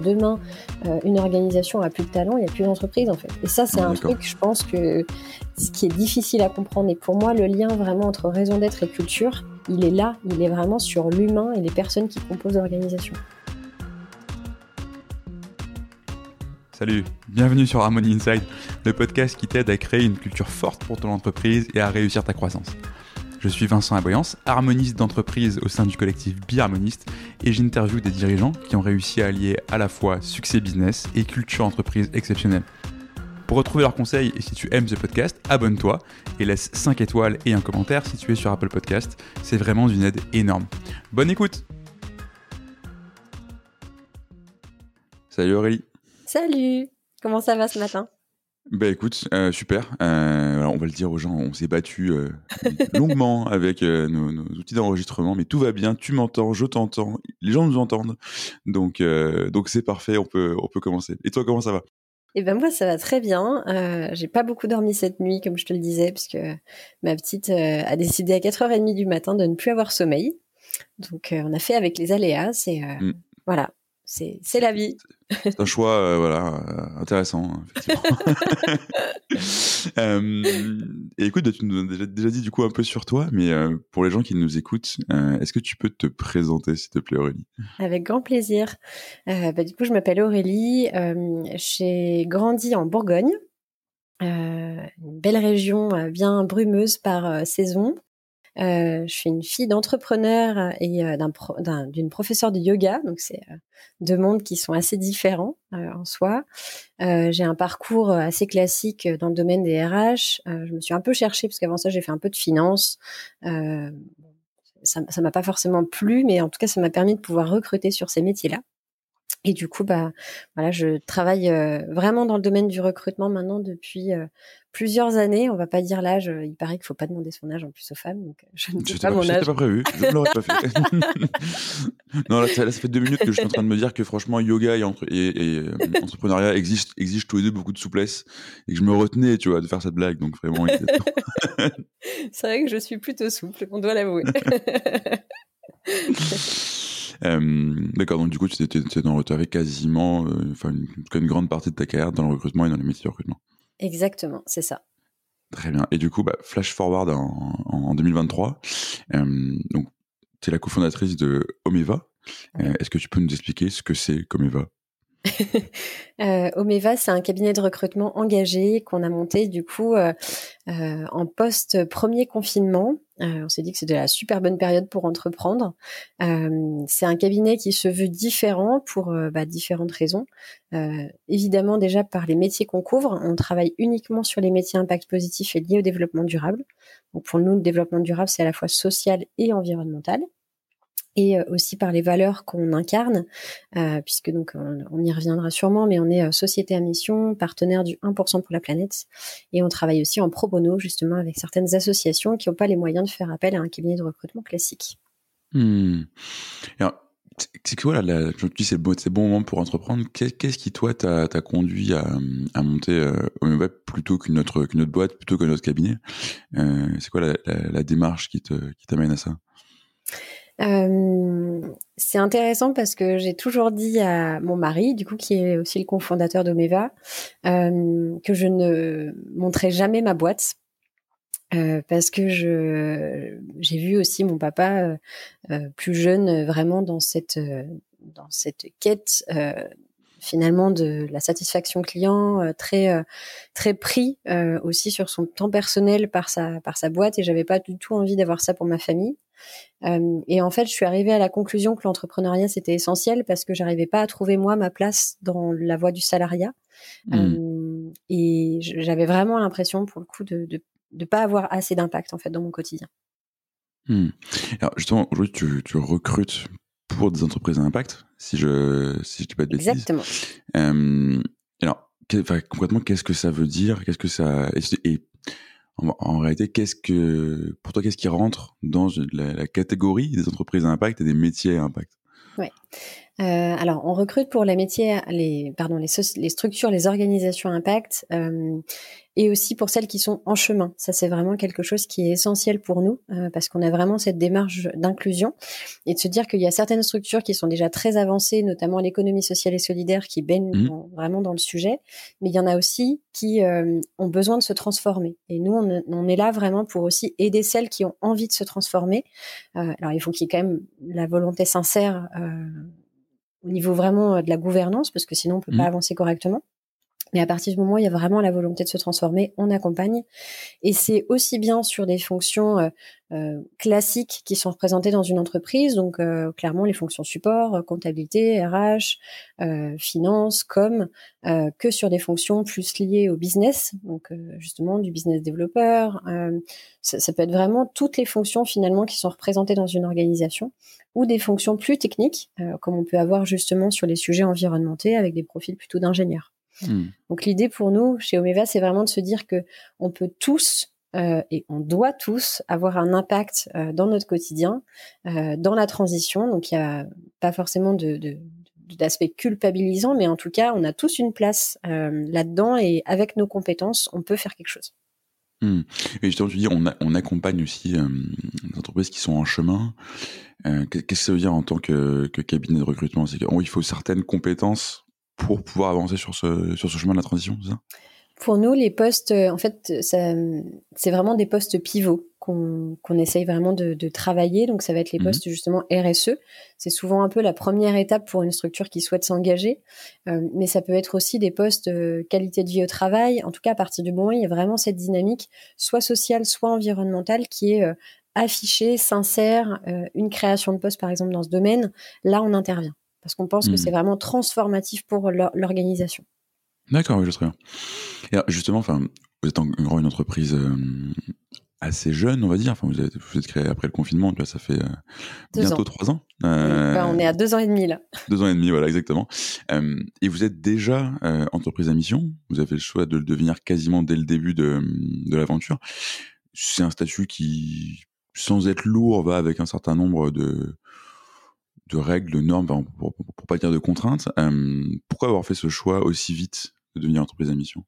Demain, euh, une organisation a plus de talent, il n'y a plus d'entreprise en fait. Et ça, c'est un truc, je pense que ce qui est difficile à comprendre. Et pour moi, le lien vraiment entre raison d'être et culture, il est là, il est vraiment sur l'humain et les personnes qui composent l'organisation. Salut, bienvenue sur Harmony Inside, le podcast qui t'aide à créer une culture forte pour ton entreprise et à réussir ta croissance. Je suis Vincent Aboyance, harmoniste d'entreprise au sein du collectif Biharmoniste et j'interviewe des dirigeants qui ont réussi à allier à la fois succès business et culture entreprise exceptionnelle. Pour retrouver leurs conseils et si tu aimes ce podcast, abonne-toi et laisse 5 étoiles et un commentaire si sur Apple Podcast. C'est vraiment d'une aide énorme. Bonne écoute Salut Aurélie Salut Comment ça va ce matin? Bah écoute, euh, super. Euh, on va le dire aux gens, on s'est battu euh, longuement avec nos, outils d'enregistrement, mais tout va bien. Tu m'entends, je t'entends, les gens nous entendent, donc donc c'est parfait. On peut on peut commencer. Et toi, comment ça va? Eh ben moi, ça va très bien. J'ai pas beaucoup dormi cette nuit, comme je te le disais, puisque ma petite a décidé à 4h30 du matin de ne plus avoir sommeil. Donc on a fait avec les aléas. C'est mm. voilà, c'est la vie. C'est un choix euh, voilà, euh, intéressant, hein, effectivement. Euh, et écoute, tu nous as déjà, dit du coup un peu sur toi, mais pour les gens qui nous écoutent, est-ce que tu peux te présenter, s'il te plaît, Aurélie? Avec grand plaisir. Bah, du coup, je m'appelle Aurélie. J'ai grandi en Bourgogne, une belle région bien brumeuse par saison. Euh, je suis une fille d'entrepreneur et euh, d'une professeure de yoga, donc c'est euh, deux mondes qui sont assez différents en soi. j'ai un parcours assez classique dans le domaine des RH. je me suis un peu cherchée parce qu'avant ça j'ai fait un peu de finance. ça, ça m'a pas forcément plu, mais en tout cas ça m'a permis de pouvoir recruter sur ces métiers-là. Et du coup, bah, voilà, je travaille vraiment dans le domaine du recrutement maintenant depuis plusieurs années. On va pas dire l'âge. Il paraît qu'il faut pas demander son âge en plus aux femmes, donc je ne sais pas, mon âge. pas prévu. Je ne l'aurais pas fait. non, là ça, fait deux minutes que je suis en train de me dire que franchement, yoga et, entre, et, entrepreneuriat exigent, exigent tous les deux beaucoup de souplesse et que je me retenais, tu vois, de faire cette blague. Donc vraiment. C'est vrai que je suis plutôt souple. On doit l'avouer. Euh, d'accord, donc du coup, tu étais, dans le, quasiment, euh, enfin, une, une, grande partie de ta carrière dans le recrutement et dans les métiers de recrutement. Exactement, c'est ça. Très bien. Et du coup, bah, flash forward en, en 2023. Euh, donc, tu es la cofondatrice de Omeva. Est-ce que tu peux nous expliquer ce que c'est qu'Omeva? euh, Omeva, c'est un cabinet de recrutement engagé qu'on a monté du coup euh, euh, en post premier confinement. on s'est dit que c'était la super bonne période pour entreprendre. c'est un cabinet qui se veut différent pour bah, différentes raisons. évidemment déjà par les métiers qu'on couvre, on travaille uniquement sur les métiers impact positif et liés au développement durable. Donc pour nous, le développement durable, c'est à la fois social et environnemental et euh, aussi par les valeurs qu'on incarne, euh, puisque donc on, y reviendra sûrement, mais on est euh, société à mission, partenaire du 1% pour la planète, et on travaille aussi en pro bono justement avec certaines associations qui n'ont pas les moyens de faire appel à un cabinet de recrutement classique. Hmm. C'est quoi là, je dis c'est le, bon, bon moment pour entreprendre. Qu'est-ce qui toi t'a conduit à, monter euh, web plutôt qu'une autre, boîte, plutôt qu'un autre cabinet? C'est quoi la, la, démarche qui t'amène à ça? Euh, c'est intéressant parce que j'ai toujours dit à mon mari, du coup, qui est aussi le cofondateur d'Omeva, euh, que je ne montrais jamais ma boîte. Euh, parce que je j'ai vu aussi mon papa euh, euh, plus jeune vraiment dans cette dans cette quête finalement de la satisfaction client très très pris aussi sur son temps personnel par sa par sa boîte et j'avais pas du tout envie d'avoir ça pour ma famille euh, et en fait, je suis arrivée à la conclusion que l'entrepreneuriat c'était essentiel parce que j'arrivais pas à trouver moi ma place dans la voie du salariat. Hmm. Euh, et j'avais vraiment l'impression, pour le coup, de, de pas avoir assez d'impact en fait dans mon quotidien. Hmm. Alors justement, aujourd'hui, tu, tu, recrutes pour des entreprises à impact, si je si je dis pas de bêtises. Exactement. Euh, alors, concrètement, qu'est-ce que ça veut dire? Qu'est-ce que ça et en, réalité, qu'est-ce que, pour toi, qu'est-ce qui rentre dans la, catégorie des entreprises à impact et des métiers à impact? Euh, alors, on recrute pour les métiers, les, pardon, les, les structures, les organisations impact, euh, et aussi pour celles qui sont en chemin. Ça, c'est vraiment quelque chose qui est essentiel pour nous, euh, parce qu'on a vraiment cette démarche d'inclusion et de se dire qu'il y a certaines structures qui sont déjà très avancées, notamment l'économie sociale et solidaire, qui baignent mmh. vraiment dans le sujet, mais il y en a aussi qui euh, ont besoin de se transformer. Et nous, on, on, est là vraiment pour aussi aider celles qui ont envie de se transformer. Euh, alors, il faut qu'il y ait quand même la volonté sincère au niveau vraiment euh, de la gouvernance, parce que sinon on peut pas mmh. avancer correctement. Mais à partir du moment où il y a vraiment la volonté de se transformer, on accompagne. Et c'est aussi bien sur des fonctions euh, euh classiques qui sont représentées dans une entreprise, donc euh, clairement les fonctions support, euh, comptabilité, RH, euh, finance, com, que sur des fonctions plus liées au business, donc justement du business développeur. Ça, ça, peut être vraiment toutes les fonctions finalement qui sont représentées dans une organisation, ou des fonctions plus techniques, comme on peut avoir justement sur les sujets environnementaux avec des profils plutôt d'ingénieurs. Hmm. Donc l'idée pour nous chez Omeva, c'est vraiment de se dire que on peut tous euh, et on doit tous avoir un impact euh, dans notre quotidien, euh, dans la transition. Donc il n'y a pas forcément de, d'aspect culpabilisant, mais en tout cas, on a tous une place là-dedans et avec nos compétences, on peut faire quelque chose. Hmm. Et justement, tu dis, on, accompagne aussi les entreprises qui sont en chemin. Qu'est-ce que ça veut dire en tant que, que cabinet de recrutement? C'est qu'il faut certaines compétences pour pouvoir avancer sur ce, sur ce chemin de la transition, c'est ça? Pour nous, les postes, euh, en fait, c'est vraiment des postes pivots qu'on essaye vraiment de, de, travailler. Donc, ça va être les mhm. postes justement RSE. C'est souvent un peu la première étape pour une structure qui souhaite s'engager. Euh, mais ça peut être aussi des postes euh, qualité de vie au travail. En tout cas, à partir du moment où il y a vraiment cette dynamique, soit sociale, soit environnementale, qui est affichée, sincère, une création de poste, par exemple, dans ce domaine, là, on intervient parce qu'on pense que hmm. c'est vraiment transformatif pour l'organisation. D'accord, je sais bien. Et justement, enfin, vous êtes en gros une entreprise euh, assez jeune, on va dire. Enfin, vous êtes, vous êtes créé après le confinement, tu vois, ça fait euh, bientôt trois ans. Euh, bah, on est à deux ans et demi là. Deux ans et demi, voilà, exactement. et vous êtes déjà entreprise à mission. Vous avez fait le choix de le devenir quasiment dès le début de, de l'aventure. C'est un statut qui, sans être lourd, va avec un certain nombre de de règles, de normes, pour, pour, pas dire de contraintes. Euh, pourquoi avoir fait ce choix aussi vite de devenir entreprise à mission?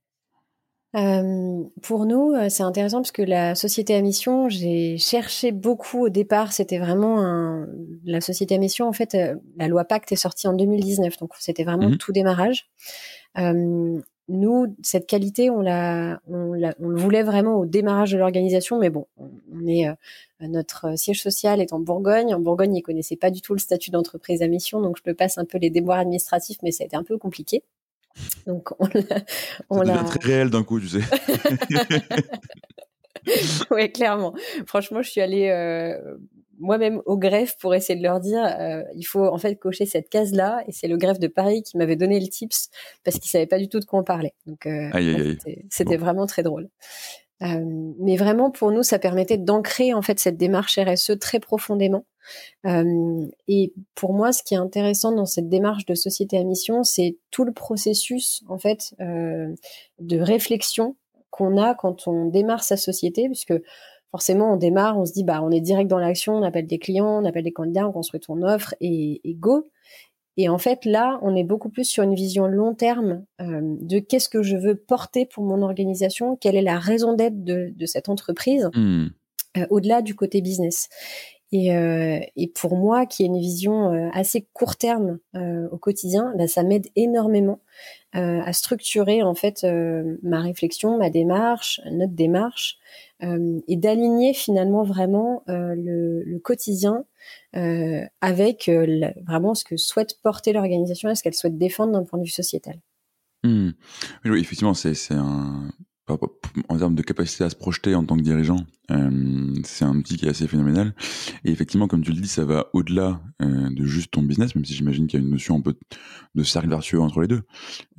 Euh, pour nous, euh, c'est intéressant parce que la société à mission, j'ai cherché beaucoup au départ. C'était vraiment un... la société à mission. En fait, la loi Pacte est sortie en 2019, donc c'était vraiment mhm. tout démarrage. Euh, nous, cette qualité, on la, on, la, on le voulait vraiment au démarrage de l'organisation, mais bon, on, est euh, notre siège social est en Bourgogne. En Bourgogne, ils connaissaient pas du tout le statut d'entreprise à mission, donc je peux passe un peu les déboires administratifs, mais ça a été un peu compliqué. Donc on l'a, on l'a très réel d'un coup, tu sais. oui, clairement. Franchement, je suis allée euh, moi-même au greffe pour essayer de leur dire euh, il faut en fait cocher cette case là et c'est le greffe de Paris qui m'avait donné le tips parce qu'il savait pas du tout de quoi on parlait. Donc euh, c'était vraiment très drôle euh, mais vraiment pour nous ça permettait d'ancrer en fait cette démarche RSE très profondément et pour moi ce qui est intéressant dans cette démarche de société à mission c'est tout le processus en fait de réflexion qu'on a quand on démarre sa société puisque forcément, on démarre, on se dit, bah, on est direct dans l'action, on appelle des clients, on appelle des candidats, on construit ton offre et, go. Et en fait, là, on est beaucoup plus sur une vision long terme euh, de qu'est-ce que je veux porter pour mon organisation, quelle est la raison d'être de, cette entreprise, mmh. euh, au-delà du côté business. Et, euh, et, pour moi, qui ai une vision euh, assez court terme euh, au quotidien, bah, ça m'aide énormément à structurer en fait ma réflexion, ma démarche, notre démarche, et d'aligner finalement vraiment le, le, quotidien avec vraiment ce que souhaite porter l'organisation et ce qu'elle souhaite défendre d'un point de vue sociétal. Mmh. Oui, effectivement, c'est un en termes de capacité à se projeter en tant que dirigeant, euh, c'est un outil qui est assez phénoménal. Et effectivement, comme tu le dis, ça va au-delà euh, de juste ton business, même si j'imagine qu'il y a une notion un peu de cercle vertueux entre les deux,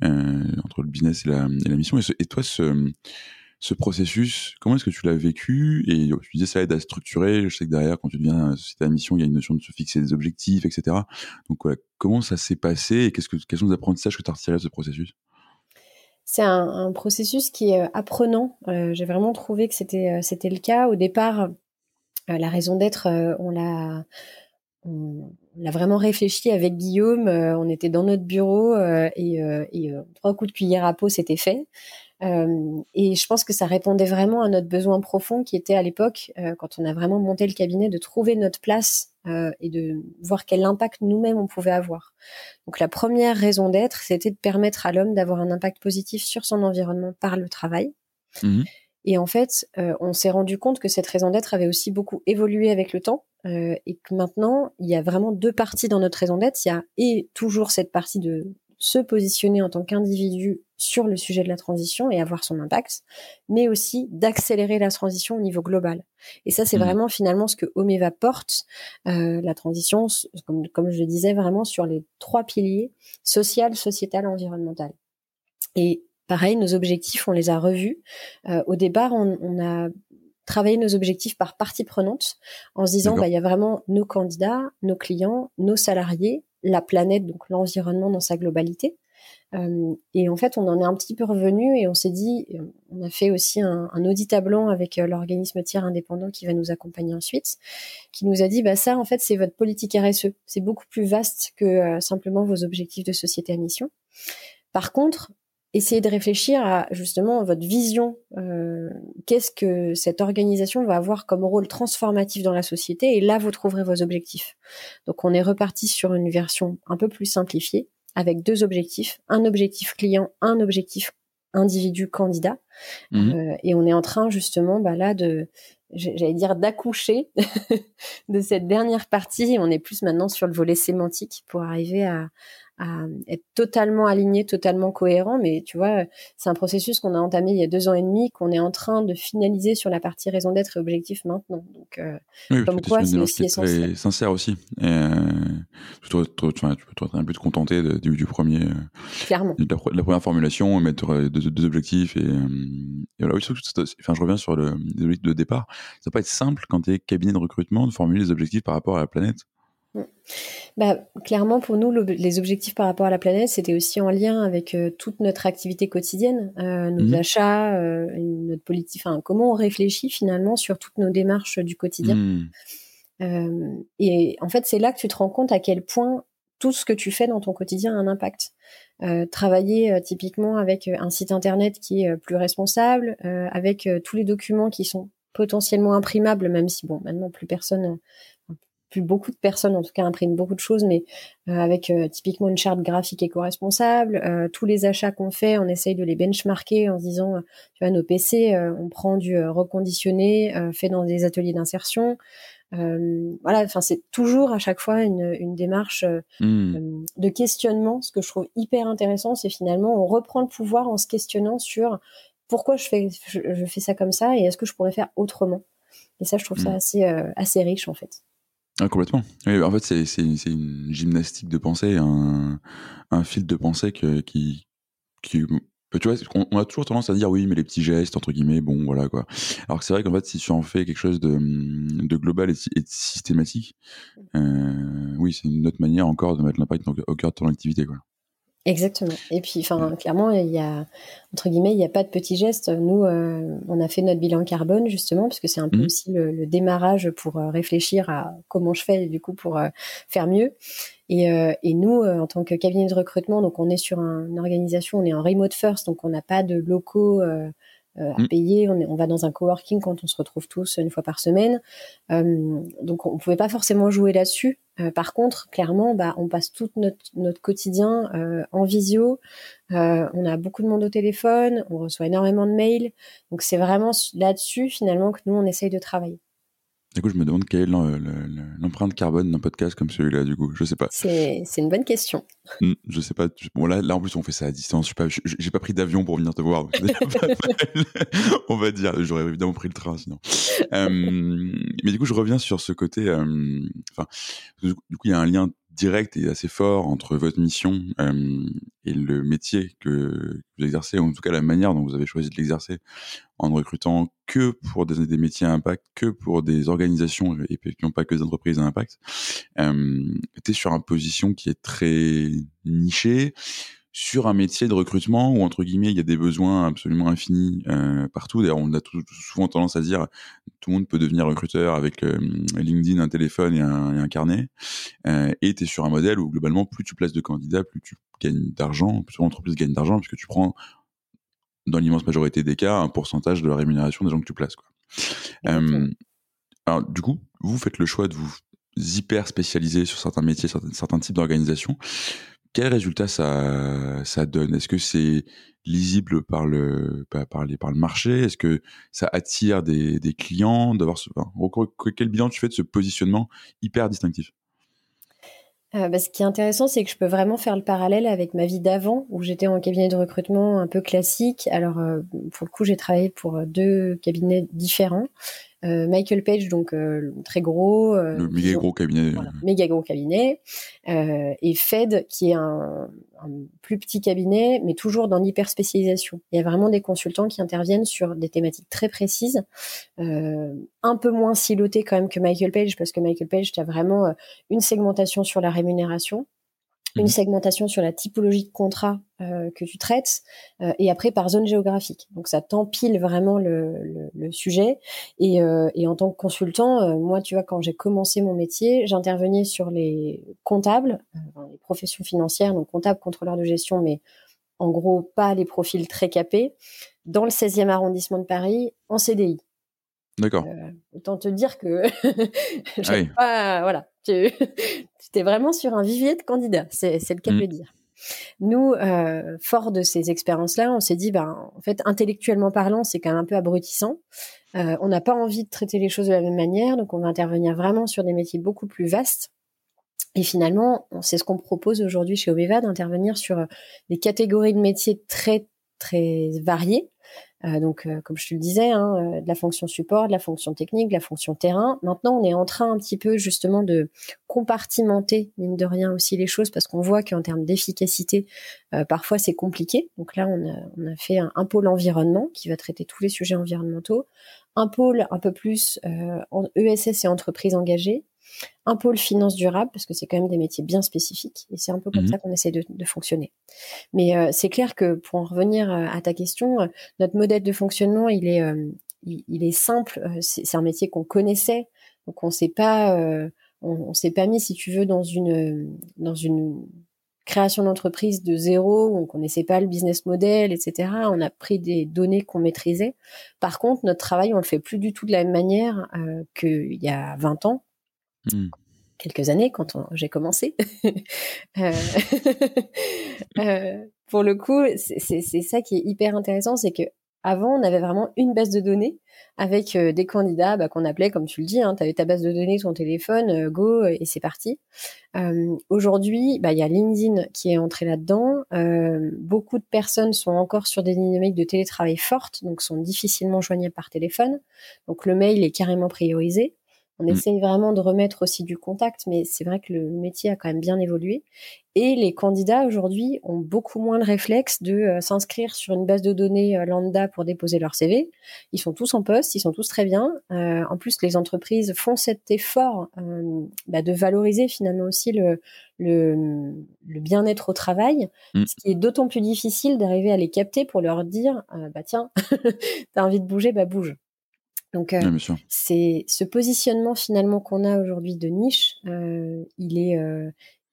euh, entre le business et la, mission. Et, toi, ce, ce processus, comment est-ce que tu l'as vécu? Et tu disais ça aide à structurer. Je sais que derrière, quand tu deviens société à mission, il y a une notion de se fixer des objectifs, etc. Donc voilà, comment ça s'est passé et qu'est-ce que, quels sont les apprentissages que tu as retirés de ce processus? C'est un, processus qui est euh, apprenant. Euh, j'ai vraiment trouvé que c'était euh, c'était le cas au départ. la raison d'être, on l'a on, a vraiment réfléchi avec Guillaume. on était dans notre bureau et, et trois coups de cuillère à peau, c'était fait. Euh, et je pense que ça répondait vraiment à notre besoin profond qui était à l'époque, euh, quand on a vraiment monté le cabinet, de trouver notre place euh, et de voir quel impact nous-mêmes on pouvait avoir. Donc la première raison d'être, c'était de permettre à l'homme d'avoir un impact positif sur son environnement par le travail. Mmh. Et en fait, on s'est rendu compte que cette raison d'être avait aussi beaucoup évolué avec le temps et que maintenant, il y a vraiment deux parties dans notre raison d'être. Il y a et toujours cette partie de se positionner en tant qu'individu sur le sujet de la transition et avoir son impact, mais aussi d'accélérer la transition au niveau global. Et ça, c'est mmh. vraiment finalement ce que Omeva porte, euh, la transition, comme, comme je le disais, vraiment sur les trois piliers, social, sociétal, environnemental. Et pareil, nos objectifs, on les a revus. Euh, au départ, on, on a travaillé nos objectifs par partie prenante en se disant, bah, il y a vraiment nos candidats, nos clients, nos salariés, la planète, donc l'environnement dans sa globalité. Euh, et en fait, on en est un petit peu revenu et on s'est dit, euh, on a fait aussi un, audit à blanc avec euh, l'organisme tiers indépendant qui va nous accompagner ensuite, qui nous a dit, bah ça, en fait, c'est votre politique RSE. C'est beaucoup plus vaste que simplement vos objectifs de société à mission. Par contre, essayez de réfléchir à justement votre vision. Qu'est-ce que cette organisation va avoir comme rôle transformatif dans la société Et là, vous trouverez vos objectifs. Donc, on est reparti sur une version un peu plus simplifiée avec deux objectifs, un objectif client, un objectif individu candidat. Mhm. Euh, et on est en train justement bah, là de, j'allais dire d'accoucher de cette dernière partie. On est plus maintenant sur le volet sémantique pour arriver à, à être totalement aligné, totalement cohérent. Mais tu vois, c'est un processus qu'on a entamé il y a deux ans et demi, qu'on est en train de finaliser sur la partie raison d'être et objectif maintenant. Donc, euh, comme quoi, c'est aussi essentiel. sincère aussi. Et euh, tu, peux, un peu te contenter du, premier, euh, Clairement. De la, première formulation, mettre deux, objectifs et, voilà. enfin, je reviens sur le, les objectifs de départ. Ça va pas être simple quand tu es cabinet de recrutement de formuler les objectifs par rapport à la planète. Bah, clairement, pour nous, les objectifs par rapport à la planète, c'était aussi en lien avec euh, toute notre activité quotidienne, euh, nos mmh. achats, euh, notre politique, enfin, comment on réfléchit finalement sur toutes nos démarches du quotidien. Mmh. et en fait, c'est là que tu te rends compte à quel point tout ce que tu fais dans ton quotidien a un impact. travailler typiquement avec un site internet qui est plus responsable, avec tous les documents qui sont potentiellement imprimables, même si bon, maintenant plus personne beaucoup de personnes en tout cas impriment beaucoup de choses, mais euh, avec euh, typiquement une charte graphique éco-responsable. Euh, tous les achats qu'on fait, on essaye de les benchmarker en se disant, tu vois, nos PC, on prend du reconditionné, fait dans des ateliers d'insertion. voilà, enfin c'est toujours à chaque fois une, démarche mmh. de questionnement. Ce que je trouve hyper intéressant, c'est finalement on reprend le pouvoir en se questionnant sur pourquoi je fais je, fais ça comme ça et est-ce que je pourrais faire autrement. Et ça, je trouve ça mmh. assez riche en fait. Ah, complètement. en fait, c'est une gymnastique de pensée, un, fil de pensée qui, bah, tu vois, on, a toujours tendance à dire oui, mais les petits gestes, entre guillemets, bon, voilà quoi. Alors que c'est vrai qu'en fait, si tu en fais quelque chose de, de global et, et systématique, euh, oui, c'est une autre manière encore de mettre l'impact au cœur de ton activité, quoi. Exactement. Et puis, enfin, clairement, il y a entre guillemets, il n'y a pas de petits gestes. Nous, euh, on a fait notre bilan carbone justement, parce que c'est un peu mmh. aussi le, démarrage pour euh, réfléchir à comment je fais du coup pour euh, faire mieux. Et, et nous, en tant que cabinet de recrutement, donc on est sur une organisation, on est en remote first, donc on n'a pas de locaux euh, à mm. payer. On, on, va dans un coworking quand on se retrouve tous une fois par semaine. Euh, donc on pouvait pas forcément jouer là-dessus. Euh, par contre, clairement, bah, on passe tout notre, notre quotidien en visio. on a beaucoup de monde au téléphone. On reçoit énormément de mails. Donc c'est vraiment là-dessus finalement que nous on essaye de travailler. Du coup, je me demande quelle est l'empreinte carbone d'un podcast comme celui-là, du coup. Je sais pas. C'est une bonne question. Hmm, je sais pas. Bon, là, là, en plus, on fait ça à distance. Je j'ai pas, pas pris d'avion pour venir te voir. on va dire. J'aurais évidemment pris le train, sinon. Euh, mais du coup, je reviens sur ce côté. Euh, du coup, il y a un lien direct et assez fort entre votre mission euh, et le métier que vous exercez, ou en tout cas la manière dont vous avez choisi de l'exercer, en ne recrutant que pour des, métiers à impact, que pour des organisations et n'ont pas que des entreprises à impact. Euh, tu es sur une position qui est très nichée, sur un métier de recrutement où entre guillemets il y a des besoins absolument infinis euh, partout. D'ailleurs, on a souvent tendance à dire tout le monde peut devenir recruteur avec euh, LinkedIn, un téléphone et un, et un carnet. Euh, et tu es sur un modèle où globalement, plus tu places de candidats, plus tu gagnes d'argent, plus l'entreprise gagne d'argent puisque tu prends dans l'immense majorité des cas un pourcentage de la rémunération des gens que tu places. Quoi. Euh, alors du coup, vous faites le choix de vous hyper spécialiser sur certains métiers, certains, certains types d'organisations. Quel résultat ça, donne? Est-ce que c'est lisible par le, par, les, par le marché? Est-ce que ça attire des, des clients d'avoir Quel bilan tu fais de ce positionnement hyper distinctif? Euh, bah, ce qui est intéressant, c'est que je peux vraiment faire le parallèle avec ma vie d'avant, où j'étais en cabinet de recrutement un peu classique. Alors, euh, pour le coup, j'ai travaillé pour deux cabinets différents. Euh, Michael Page, donc euh, très gros, euh, le méga gros cabinet, méga gros cabinet, et Fed qui est un, un, plus petit cabinet, mais toujours dans l'hyper spécialisation. Il y a vraiment des consultants qui interviennent sur des thématiques très précises, un peu moins silotées quand même que Michael Page, parce que Michael Page, tu as vraiment une segmentation sur la rémunération, une segmentation sur la typologie de contrat euh, que tu traites, euh, et après par zone géographique. Donc ça t'empile vraiment le, le, le sujet. Et, euh, et, en tant que consultant, euh, moi, tu vois, quand j'ai commencé mon métier, j'intervenais sur les comptables, les professions financières, donc comptables, contrôleurs de gestion, mais en gros pas les profils très capés, dans le 16e arrondissement de Paris, en CDI. D'accord. autant te dire que ah pas, voilà, tu, tu es vraiment sur un vivier de candidats, c'est, le cas de le dire. Nous, euh, fort de ces expériences-là, on s'est dit, ben, en fait, intellectuellement parlant, c'est quand même un peu abrutissant. Euh, on n'a pas envie de traiter les choses de la même manière, donc on va intervenir vraiment sur des métiers beaucoup plus vastes. Et finalement, c'est ce qu'on propose aujourd'hui chez Oveva, d'intervenir sur des catégories de métiers très très variées, euh, donc, euh, comme je te le disais, hein, euh, de la fonction support, de la fonction technique, de la fonction terrain. Maintenant, on est en train un petit peu justement de compartimenter, mine de rien, aussi les choses, parce qu'on voit qu'en termes d'efficacité, parfois c'est compliqué. Donc là, on a, fait un, pôle environnement qui va traiter tous les sujets environnementaux, un pôle un peu plus en ESS et entreprises engagées, un pôle finance durable parce que c'est quand même des métiers bien spécifiques et c'est un peu comme mhm. ça qu'on essaie de, fonctionner. Mais euh, c'est clair que pour en revenir euh, à ta question, euh, notre modèle de fonctionnement il est il, est simple. C'est un métier qu'on connaissait donc on s'est pas on, s'est pas mis si tu veux dans une dans une création d'entreprise de zéro, on connaissait pas le business model, etc. On a pris des données qu'on maîtrisait. Par contre, notre travail, on le fait plus du tout de la même manière qu'il y a 20 ans. Hmm. quelques années quand j'ai commencé. Euh, euh, pour le coup, c'est ça qui est hyper intéressant, c'est que avant, on avait vraiment une base de données avec euh, des candidats bah, qu'on appelait, comme tu le dis, hein, tu avais ta base de données, ton téléphone, go, et c'est parti. Aujourd'hui, bah, il y a LinkedIn qui est entré là-dedans. beaucoup de personnes sont encore sur des dynamiques de télétravail fortes, donc sont difficilement joignables par téléphone. Donc le mail est carrément priorisé. On mm. essaye vraiment de remettre aussi du contact, mais c'est vrai que le métier a quand même bien évolué. Et les candidats aujourd'hui ont beaucoup moins le réflexe de euh, s'inscrire sur une base de données euh, lambda pour déposer leur CV. Ils sont tous en poste, ils sont tous très bien. Euh, en plus, les entreprises font cet effort bah, de valoriser finalement aussi le, le, bien-être au travail, mm. ce qui est d'autant plus difficile d'arriver à les capter pour leur dire bah tiens, t'as envie de bouger, bah bouge. Donc, euh, c'est ce positionnement finalement qu'on a aujourd'hui de niche, euh, il est euh,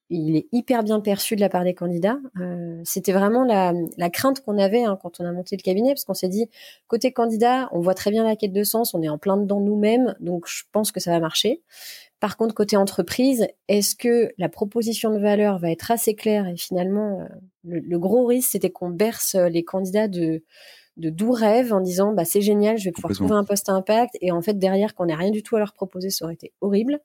il est hyper bien perçu de la part des candidats. C'était vraiment la, la crainte qu'on avait hein, quand on a monté le cabinet, parce qu'on s'est dit côté candidat, on voit très bien la quête de sens, on est en plein dedans nous-mêmes, donc je pense que ça va marcher. Par contre, côté entreprise, est-ce que la proposition de valeur va être assez claire Et finalement, le, le gros risque, c'était qu'on berce les candidats de de doux rêves en disant bah c'est génial, je vais pouvoir trouver un poste à impact et en fait derrière qu'on n'ait rien du tout à leur proposer, ça aurait été horrible.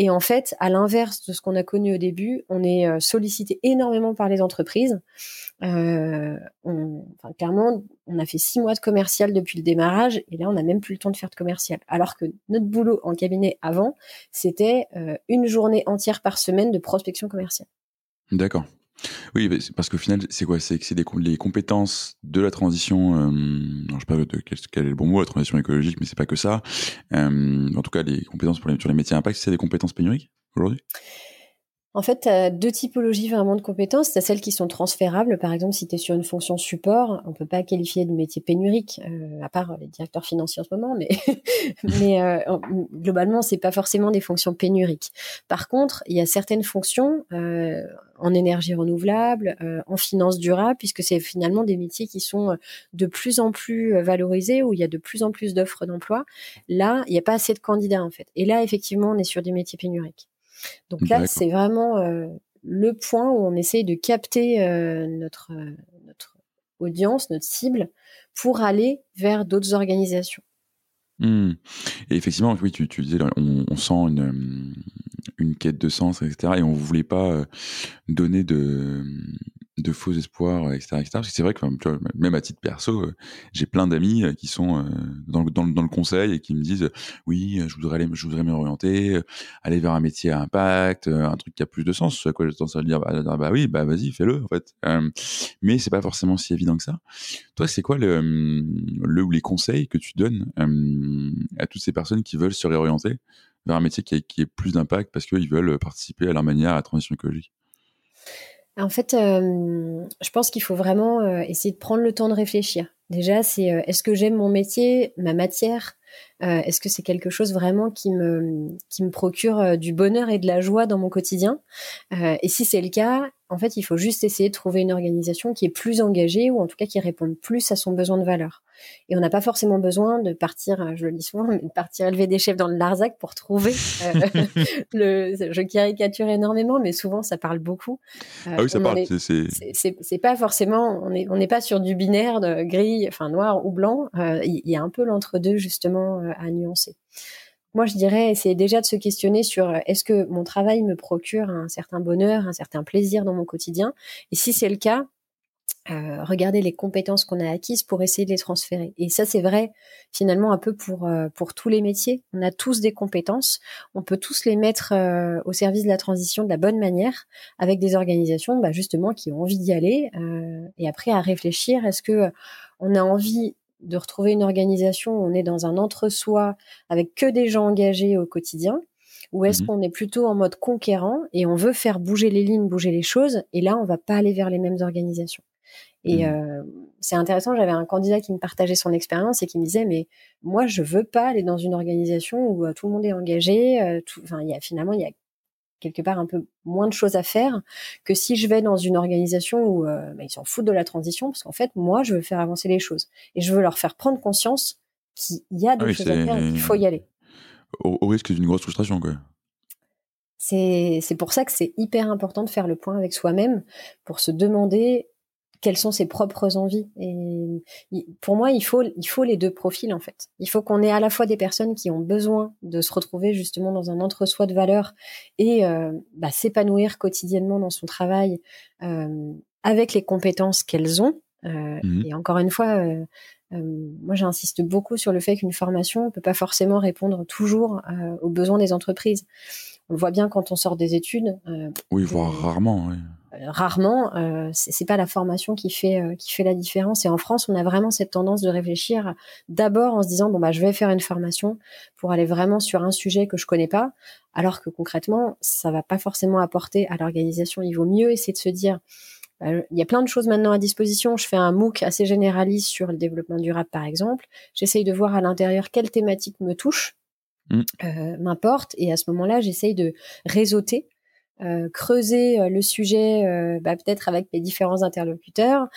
Et en fait, à l'inverse de ce qu'on a connu au début, on est euh, sollicité énormément par les entreprises. Euh, on, enfin, clairement, on a fait six mois de commercial depuis le démarrage et là, on n'a même plus le temps de faire de commercial. Alors que notre boulot en cabinet avant, c'était euh, une journée entière par semaine de prospection commerciale. D'accord. Oui, parce qu'au final, c'est quoi? C'est que c'est les compétences de la transition. Euh, je sais pas quel, est le bon mot, la transition écologique, mais c'est pas que ça. Euh, en tout cas, les compétences pour les, métiers impact, c'est des compétences pénuriques aujourd'hui? En fait, tu deux typologies vraiment de compétences. Tu as celles qui sont transférables. Par exemple, si tu es sur une fonction support, on peut pas qualifier de métier pénurique, euh, à part les directeurs financiers en ce moment, mais, mais euh, globalement, c'est pas forcément des fonctions pénuriques. Par contre, il y a certaines fonctions euh, en énergie renouvelable, euh, en finance durable, puisque c'est finalement des métiers qui sont de plus en plus valorisés, où il y a de plus en plus d'offres d'emploi. Là, il n'y a pas assez de candidats, en fait. Et là, effectivement, on est sur des métiers pénuriques. Donc là, c'est vraiment euh, le point où on essaye de capter euh, notre, euh, notre audience, notre cible, pour aller vers d'autres organisations. Mmh. Et effectivement, oui, tu, tu disais, on, on sent une, une quête de sens, etc. Et on voulait pas donner de, faux espoirs, etc. etc. Parce que c'est vrai que même à titre perso, euh, j'ai plein d'amis euh, qui sont euh, dans, le conseil et qui me disent oui, je voudrais aller, je voudrais m'orienter, aller vers un métier à impact, un truc qui a plus de sens. À quoi j'ai tendance à dire bah, bah, oui, bah vas-y, fais-le en fait. mais c'est pas forcément si évident que ça. Toi, c'est quoi le, le ou les conseils que tu donnes à toutes ces personnes qui veulent se réorienter vers un métier qui ait plus d'impact parce qu'ils veulent participer à leur manière à la transition écologique? En fait, euh, je pense qu'il faut vraiment euh, essayer de prendre le temps de réfléchir. Déjà, c'est euh, est-ce que j'aime mon métier, ma matière? Est-ce que c'est quelque chose vraiment qui me qui me procure du bonheur et de la joie dans mon quotidien? Et si c'est le cas, en fait, il faut juste essayer de trouver une organisation qui est plus engagée ou en tout cas qui réponde plus à son besoin de valeur. Et on n'a pas forcément besoin de partir, je le dis souvent, de partir élever des chefs dans le Larzac pour trouver euh, le. Je caricature énormément, mais souvent ça parle beaucoup. Euh, ah oui, ça parle. C'est pas forcément. On n'est on pas sur du binaire de gris, enfin noir ou blanc. Euh, il y, a un peu l'entre-deux justement à nuancer. Moi, je dirais, essayer déjà de se questionner sur est-ce que mon travail me procure un certain bonheur, un certain plaisir dans mon quotidien? Et si c'est le cas, euh, regarder les compétences qu'on a acquises pour essayer de les transférer. Et ça, c'est vrai finalement un peu pour euh, pour tous les métiers. On a tous des compétences, on peut tous les mettre euh, au service de la transition de la bonne manière, avec des organisations bah, justement qui ont envie d'y aller. et après à réfléchir, est-ce que on a envie de retrouver une organisation où on est dans un entre-soi avec que des gens engagés au quotidien ou est-ce mmh qu'on est plutôt en mode conquérant et on veut faire bouger les lignes, bouger les choses, et là, on va pas aller vers les mêmes organisations. Et mmh. euh, c'est intéressant, j'avais un candidat qui me partageait son expérience et qui me disait, mais moi, je veux pas aller dans une organisation où euh, tout le monde est engagé. Euh, enfin, il y a finalement, il y a quelque part un peu moins de choses à faire que si je vais dans une organisation où bah, ils s'en foutent de la transition, parce qu'en fait, moi, je veux faire avancer les choses et je veux leur faire prendre conscience qu'il y a des ah choses à faire et qu'il faut y aller. Au, au risque d'une grosse frustration, quoi. C'est pour ça que c'est hyper important de faire le point avec soi-même pour se demander quelles sont ses propres envies. Et pour moi, il faut, il faut les deux profils en fait. Il faut qu'on ait à la fois des personnes qui ont besoin de se retrouver justement dans un entre-soi de valeurs et euh, bah, s'épanouir quotidiennement dans son travail euh, avec les compétences qu'elles ont. Euh, mmh et encore une fois, moi j'insiste beaucoup sur le fait qu'une formation ne peut pas forcément répondre toujours aux besoins des entreprises. On le voit bien quand on sort des études. oui, voire rarement. Oui rarement, euh, c'est pas la formation qui fait euh, qui fait la différence. Et en France, on a vraiment cette tendance de réfléchir d'abord en se disant bon bah je vais faire une formation pour aller vraiment sur un sujet que je connais pas, alors que concrètement ça va pas forcément apporter à l'organisation. Il vaut mieux essayer de se dire bah, il y a plein de choses maintenant à disposition. Je fais un MOOC assez généraliste sur le développement durable, par exemple. J'essaye de voir à l'intérieur quelle thématique me touche, mmh. euh, m'importe, et à ce moment-là, j'essaye de réseauter euh, creuser euh, le sujet euh, bah, peut-être avec les différents interlocuteurs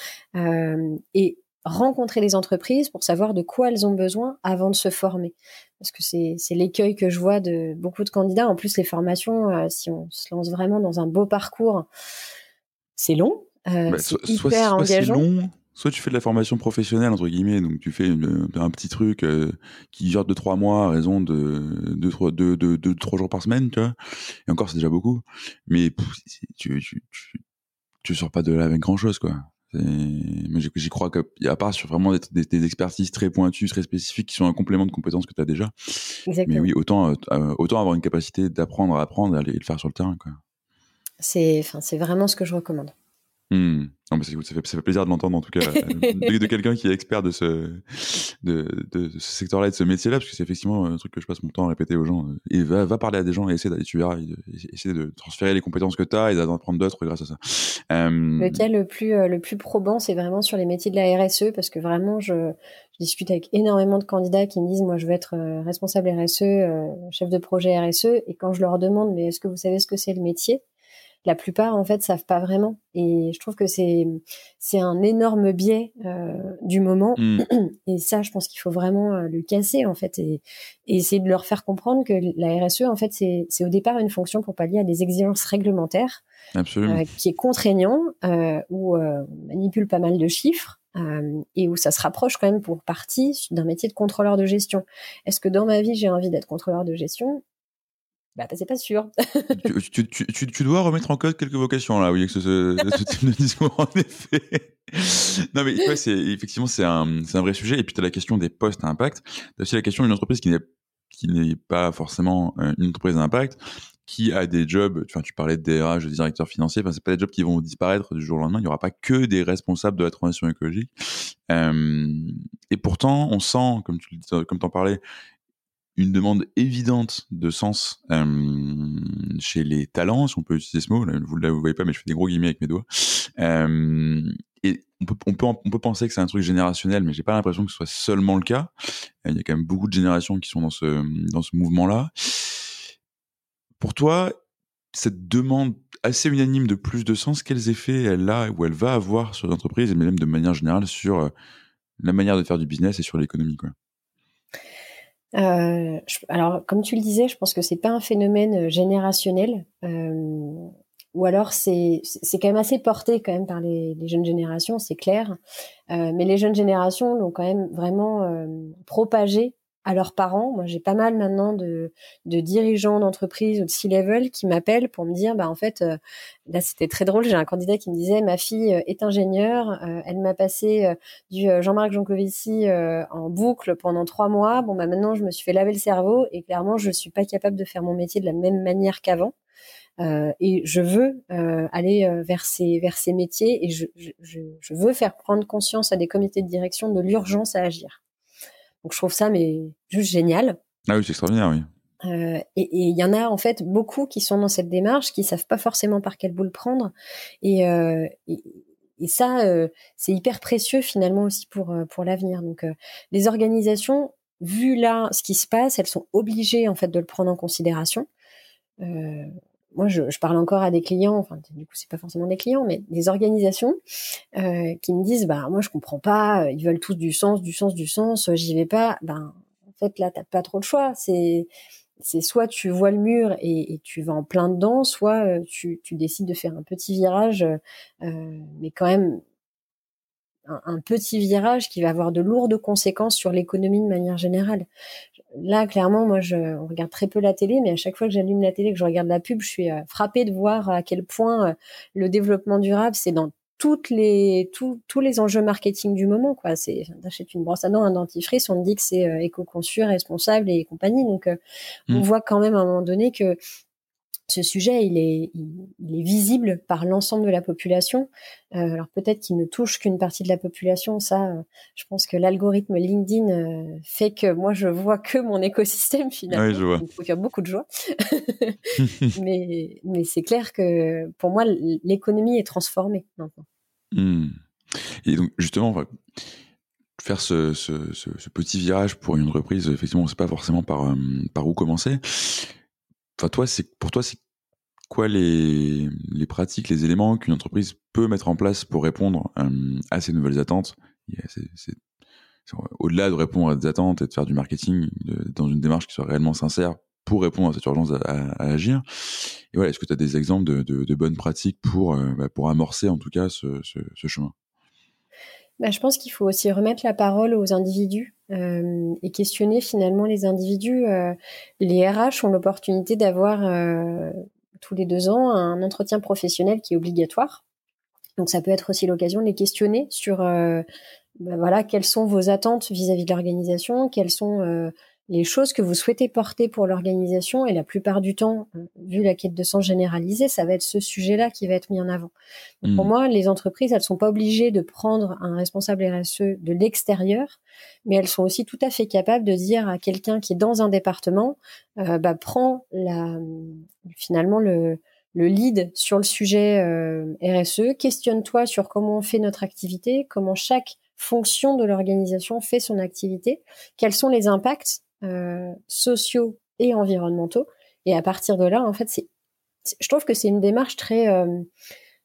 et rencontrer les entreprises pour savoir de quoi elles ont besoin avant de se former. Parce que c'est, l'écueil que je vois de beaucoup de candidats. En plus, les formations, si on se lance vraiment dans un beau parcours, c'est long, bah, c'est hyper engageant soit tu fais de la formation professionnelle entre guillemets, donc tu fais un petit truc euh, qui dure de trois mois à raison de deux trois deux, deux, deux, trois jours par semaine, tu vois. Et encore c'est déjà beaucoup, mais tu, tu, tu tu sors pas de là avec grand chose quoi. Mais j'y crois qu'à part sur vraiment des, des, expertises très pointues, très spécifiques, qui sont un complément de compétences que tu as déjà. Exactement. Mais oui, autant, euh, autant avoir une capacité d'apprendre à apprendre et le faire sur le terrain. C'est, enfin, c'est vraiment ce que je recommande. Hmm. Non, mais ça, fait, ça fait plaisir de l'entendre en tout cas de, quelqu'un qui est expert de ce, de, de, ce secteur-là et de ce métier-là, parce que c'est effectivement un truc que je passe mon temps à répéter aux gens. Et va, va parler à des gens et essaie d'aller, tu verras, essayer de transférer les compétences que tu as et d'en prendre d'autres grâce à ça. Euh... Le cas le plus, euh, le plus probant, c'est vraiment sur les métiers de la RSE, parce que vraiment, je, je, discute avec énormément de candidats qui me disent, moi, je veux être euh, responsable RSE, euh, chef de projet RSE, et quand je leur demande, mais est-ce que vous savez ce que c'est le métier? La plupart en fait savent pas vraiment et je trouve que c'est c'est un énorme biais euh, du moment mmh. et ça je pense qu'il faut vraiment euh, le casser en fait et, essayer de leur faire comprendre que la RSE en fait c'est c'est au départ une fonction pour pallier à des exigences réglementaires euh, qui est contraignant où on manipule pas mal de chiffres et où ça se rapproche quand même pour partie d'un métier de contrôleur de gestion. Est-ce que dans ma vie j'ai envie d'être contrôleur de gestion? Bah, c'est pas sûr. tu, tu, tu, tu, dois remettre en cause quelques vocations là, oui, avec ce, ce, type de discours, en effet. non, mais ouais, c'est, effectivement, c'est un, c'est un vrai sujet. Et puis, tu as la question des postes à impact. Tu as aussi la question d'une entreprise qui n'est, qui n'est pas forcément euh, une entreprise à impact, qui a des jobs, enfin, tu parlais de DRH, de directeur financier, enfin, c'est pas des jobs qui vont disparaître du jour au lendemain. Il n'y aura pas que des responsables de la transition écologique. Euh, et pourtant, on sent, comme tu comme t'en parlais, une demande évidente de sens euh, chez les talents, si on peut utiliser ce mot. Là, vous ne le voyez pas, mais je fais des gros guillemets avec mes doigts. Euh, et on peut, on, peut, on peut penser que c'est un truc générationnel, mais j'ai pas l'impression que ce soit seulement le cas. Il y a quand même beaucoup de générations qui sont dans ce, dans ce mouvement-là. Pour toi, cette demande assez unanime de plus de sens, quels effets elle a ou elle va avoir sur l'entreprise, et même de manière générale sur euh, la manière de faire du business et sur l'économie, quoi? Euh, alors, comme tu le disais, je pense que c'est pas un phénomène euh, générationnel, euh, ou alors c'est c'est quand même assez porté quand même par les, les jeunes générations, c'est clair. Euh, mais les jeunes générations l'ont quand même vraiment euh, propagé à leurs parents. Moi, j'ai pas mal maintenant de, dirigeants d'entreprise ou de C-level qui m'appellent pour me dire, bah en fait, euh, là c'était très drôle. J'ai un candidat qui me disait, ma fille euh, est ingénieure, euh, elle m'a passé du Jean-Marc Jancovici en boucle pendant trois mois. Bon, bah maintenant je me suis fait laver le cerveau et clairement je suis pas capable de faire mon métier de la même manière qu'avant. et je veux aller vers ces vers ces métiers et je, je veux faire prendre conscience à des comités de direction de l'urgence à agir. Donc je trouve ça mais juste génial. Ah oui, c'est extraordinaire, oui. Euh, et il y en a en fait beaucoup qui sont dans cette démarche, qui savent pas forcément par quelle boule prendre, et, euh, et, et ça euh, c'est hyper précieux finalement aussi pour euh, pour l'avenir. Donc euh, les organisations, vu là ce qui se passe, elles sont obligées en fait de le prendre en considération. Euh, moi, je, je, parle encore à des clients, enfin, du coup, c'est pas forcément des clients, mais des organisations euh, qui me disent, bah, moi, je comprends pas, ils veulent tous du sens, du sens, du sens, j'y vais pas. Ben, en fait, là, t'as pas trop de choix. C'est, c'est soit tu vois le mur et, et, tu vas en plein dedans, soit euh, tu, tu, décides de faire un petit virage, euh, mais quand même un, petit virage qui va avoir de lourdes conséquences sur l'économie de manière générale là, clairement, moi, je on regarde très peu la télé, mais à chaque fois que j'allume la télé, que je regarde la pub, je suis euh, frappée de voir à quel point euh, le développement durable, c'est dans toutes les tous tous les enjeux marketing du moment quoi c'est t'achètes une brosse à dents un dentifrice on te dit que c'est euh, éco-conçu responsable et compagnie donc on mmh. voit quand même à un moment donné que ce sujet, il est, il, est visible par l'ensemble de la population. Euh, alors peut-être qu'il ne touche qu'une partie de la population. Ça, euh, je pense que l'algorithme LinkedIn euh, fait que moi, je vois que mon écosystème finalement. Oui, je vois. A beaucoup de joie. mais mais c'est clair que pour moi, l'économie est transformée maintenant. Hmm. Et donc justement, faire ce, ce, ce, ce, petit virage pour une entreprise, effectivement, on ne sait pas forcément par, par où commencer. Enfin, toi, c'est pour toi, c'est quoi les, pratiques, les éléments qu'une entreprise peut mettre en place pour répondre à ces nouvelles attentes? Au-delà de répondre à des attentes et de faire du marketing dans une démarche qui soit réellement sincère pour répondre à cette urgence à, agir. Est-ce que tu as des exemples de, bonnes pratiques pour, euh, bah, pour amorcer en tout cas ce chemin? Bah, je pense qu'il faut aussi remettre la parole aux individus euh, et questionner finalement les individus. Euh, les RH ont l'opportunité d'avoir euh, tous les deux ans un entretien professionnel qui est obligatoire. Donc ça peut être aussi l'occasion de les questionner sur bah, voilà quelles sont vos attentes vis-à-vis de l'organisation, quelles sont les choses que vous souhaitez porter pour l'organisation. Et la plupart du temps, vu la quête de sens généralisée, ça va être ce sujet-là qui va être mis en avant. Pour hmm. moi, les entreprises, elles sont pas obligées de prendre un responsable RSE de l'extérieur, mais elles sont aussi tout à fait capables de dire à quelqu'un qui est dans un département, euh, bah, prends la, finalement le, le lead sur le sujet euh, RSE, questionne-toi sur comment on fait notre activité, comment chaque fonction de l'organisation fait son activité, quels sont les impacts sociaux et environnementaux. Et à partir de là, en fait, c'est, je trouve que c'est une démarche très euh,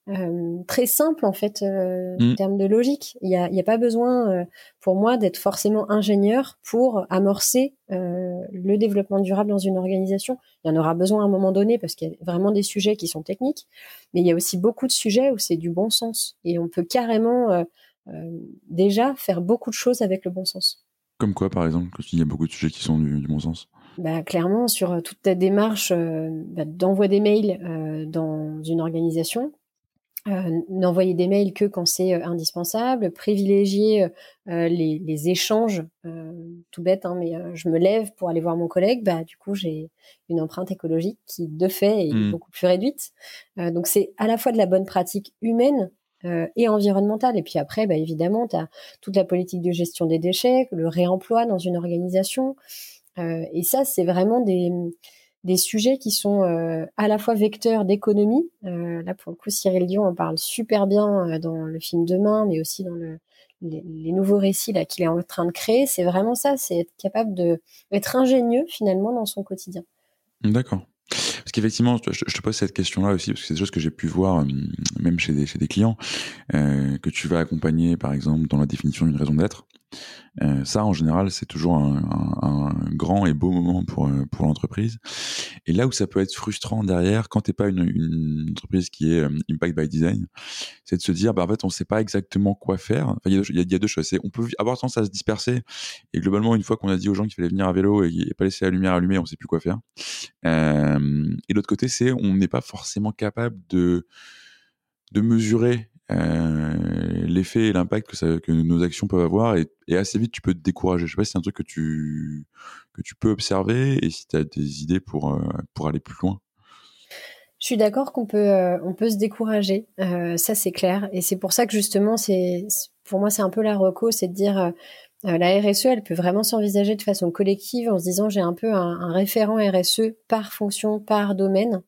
euh, très simple en fait euh, en mm. termes de logique. Il n'y a, y a, pas besoin euh, pour moi d'être forcément ingénieur pour amorcer euh, le développement durable dans une organisation. Il y en aura besoin à un moment donné parce qu'il y a vraiment des sujets qui sont techniques, mais il y a aussi beaucoup de sujets où c'est du bon sens et on peut carrément déjà faire beaucoup de choses avec le bon sens. Comme quoi, par exemple, il y a beaucoup de sujets qui sont du, bon sens bah, clairement, sur toute ta démarche bah, d'envoi des mails dans une organisation, euh, n'envoyer des mails que quand c'est euh, indispensable, privilégier euh, les, les, échanges, tout bête, hein, mais je me lève pour aller voir mon collègue, bah du coup j'ai une empreinte écologique qui de fait est mmh. beaucoup plus réduite. donc c'est à la fois de la bonne pratique humaine et environnementale. Et puis après, bah, évidemment, tu as toute la politique de gestion des déchets, le réemploi dans une organisation. et ça, c'est vraiment des des sujets qui sont euh, à la fois vecteurs d'économie. Euh, là, pour le coup, Cyril Dion en parle super bien euh, dans le film Demain, mais aussi dans le, les, nouveaux récits qu'il est en train de créer. C'est vraiment ça, c'est être capable de être ingénieux finalement dans son quotidien. D'accord. Qu'effectivement, je, te pose cette question-là aussi, parce que c'est des choses que j'ai pu voir, même chez des, chez des clients, que tu vas accompagner, par exemple, dans la définition d'une raison d'être. Euh, ça, en général, c'est toujours un, grand et beau moment pour, euh, pour l'entreprise. Et là où ça peut être frustrant derrière, quand t'es pas une, entreprise qui est euh, impact by design, c'est de se dire, bah, en fait, on sait pas exactement quoi faire. Il y, a deux choses. On peut avoir tendance à se disperser. Et globalement, une fois qu'on a dit aux gens qu'il fallait venir à vélo et, et, pas laisser la lumière allumée, on sait plus quoi faire. Euh, et l'autre côté, c'est on n'est pas forcément capable de de mesurer euh, l'effet et l'impact que, nos actions peuvent avoir et, assez vite tu peux te décourager. Je sais pas si c'est un truc que tu peux observer et si tu as des idées pour euh, pour aller plus loin. Je suis d'accord qu'on peut euh, se décourager, ça c'est clair et c'est pour ça que justement pour moi c'est un peu la reco, c'est de dire la RSE, elle peut vraiment s'envisager de façon collective en se disant j'ai un peu un référent RSE par fonction, par domaine.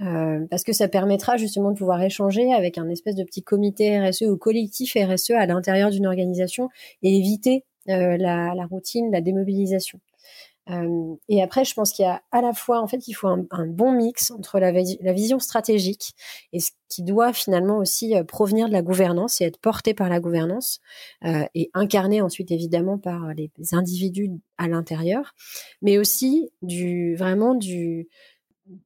Euh, parce que ça permettra justement de pouvoir échanger avec un espèce de petit comité RSE ou collectif RSE à l'intérieur d'une organisation et éviter euh, la, routine, la démobilisation. Euh, et après, je pense qu'il y a à la fois, en fait, il faut un, bon mix entre la, la, vision stratégique et ce qui doit finalement aussi provenir de la gouvernance et être porté par la gouvernance et incarné ensuite évidemment par les individus à l'intérieur, mais aussi du vraiment du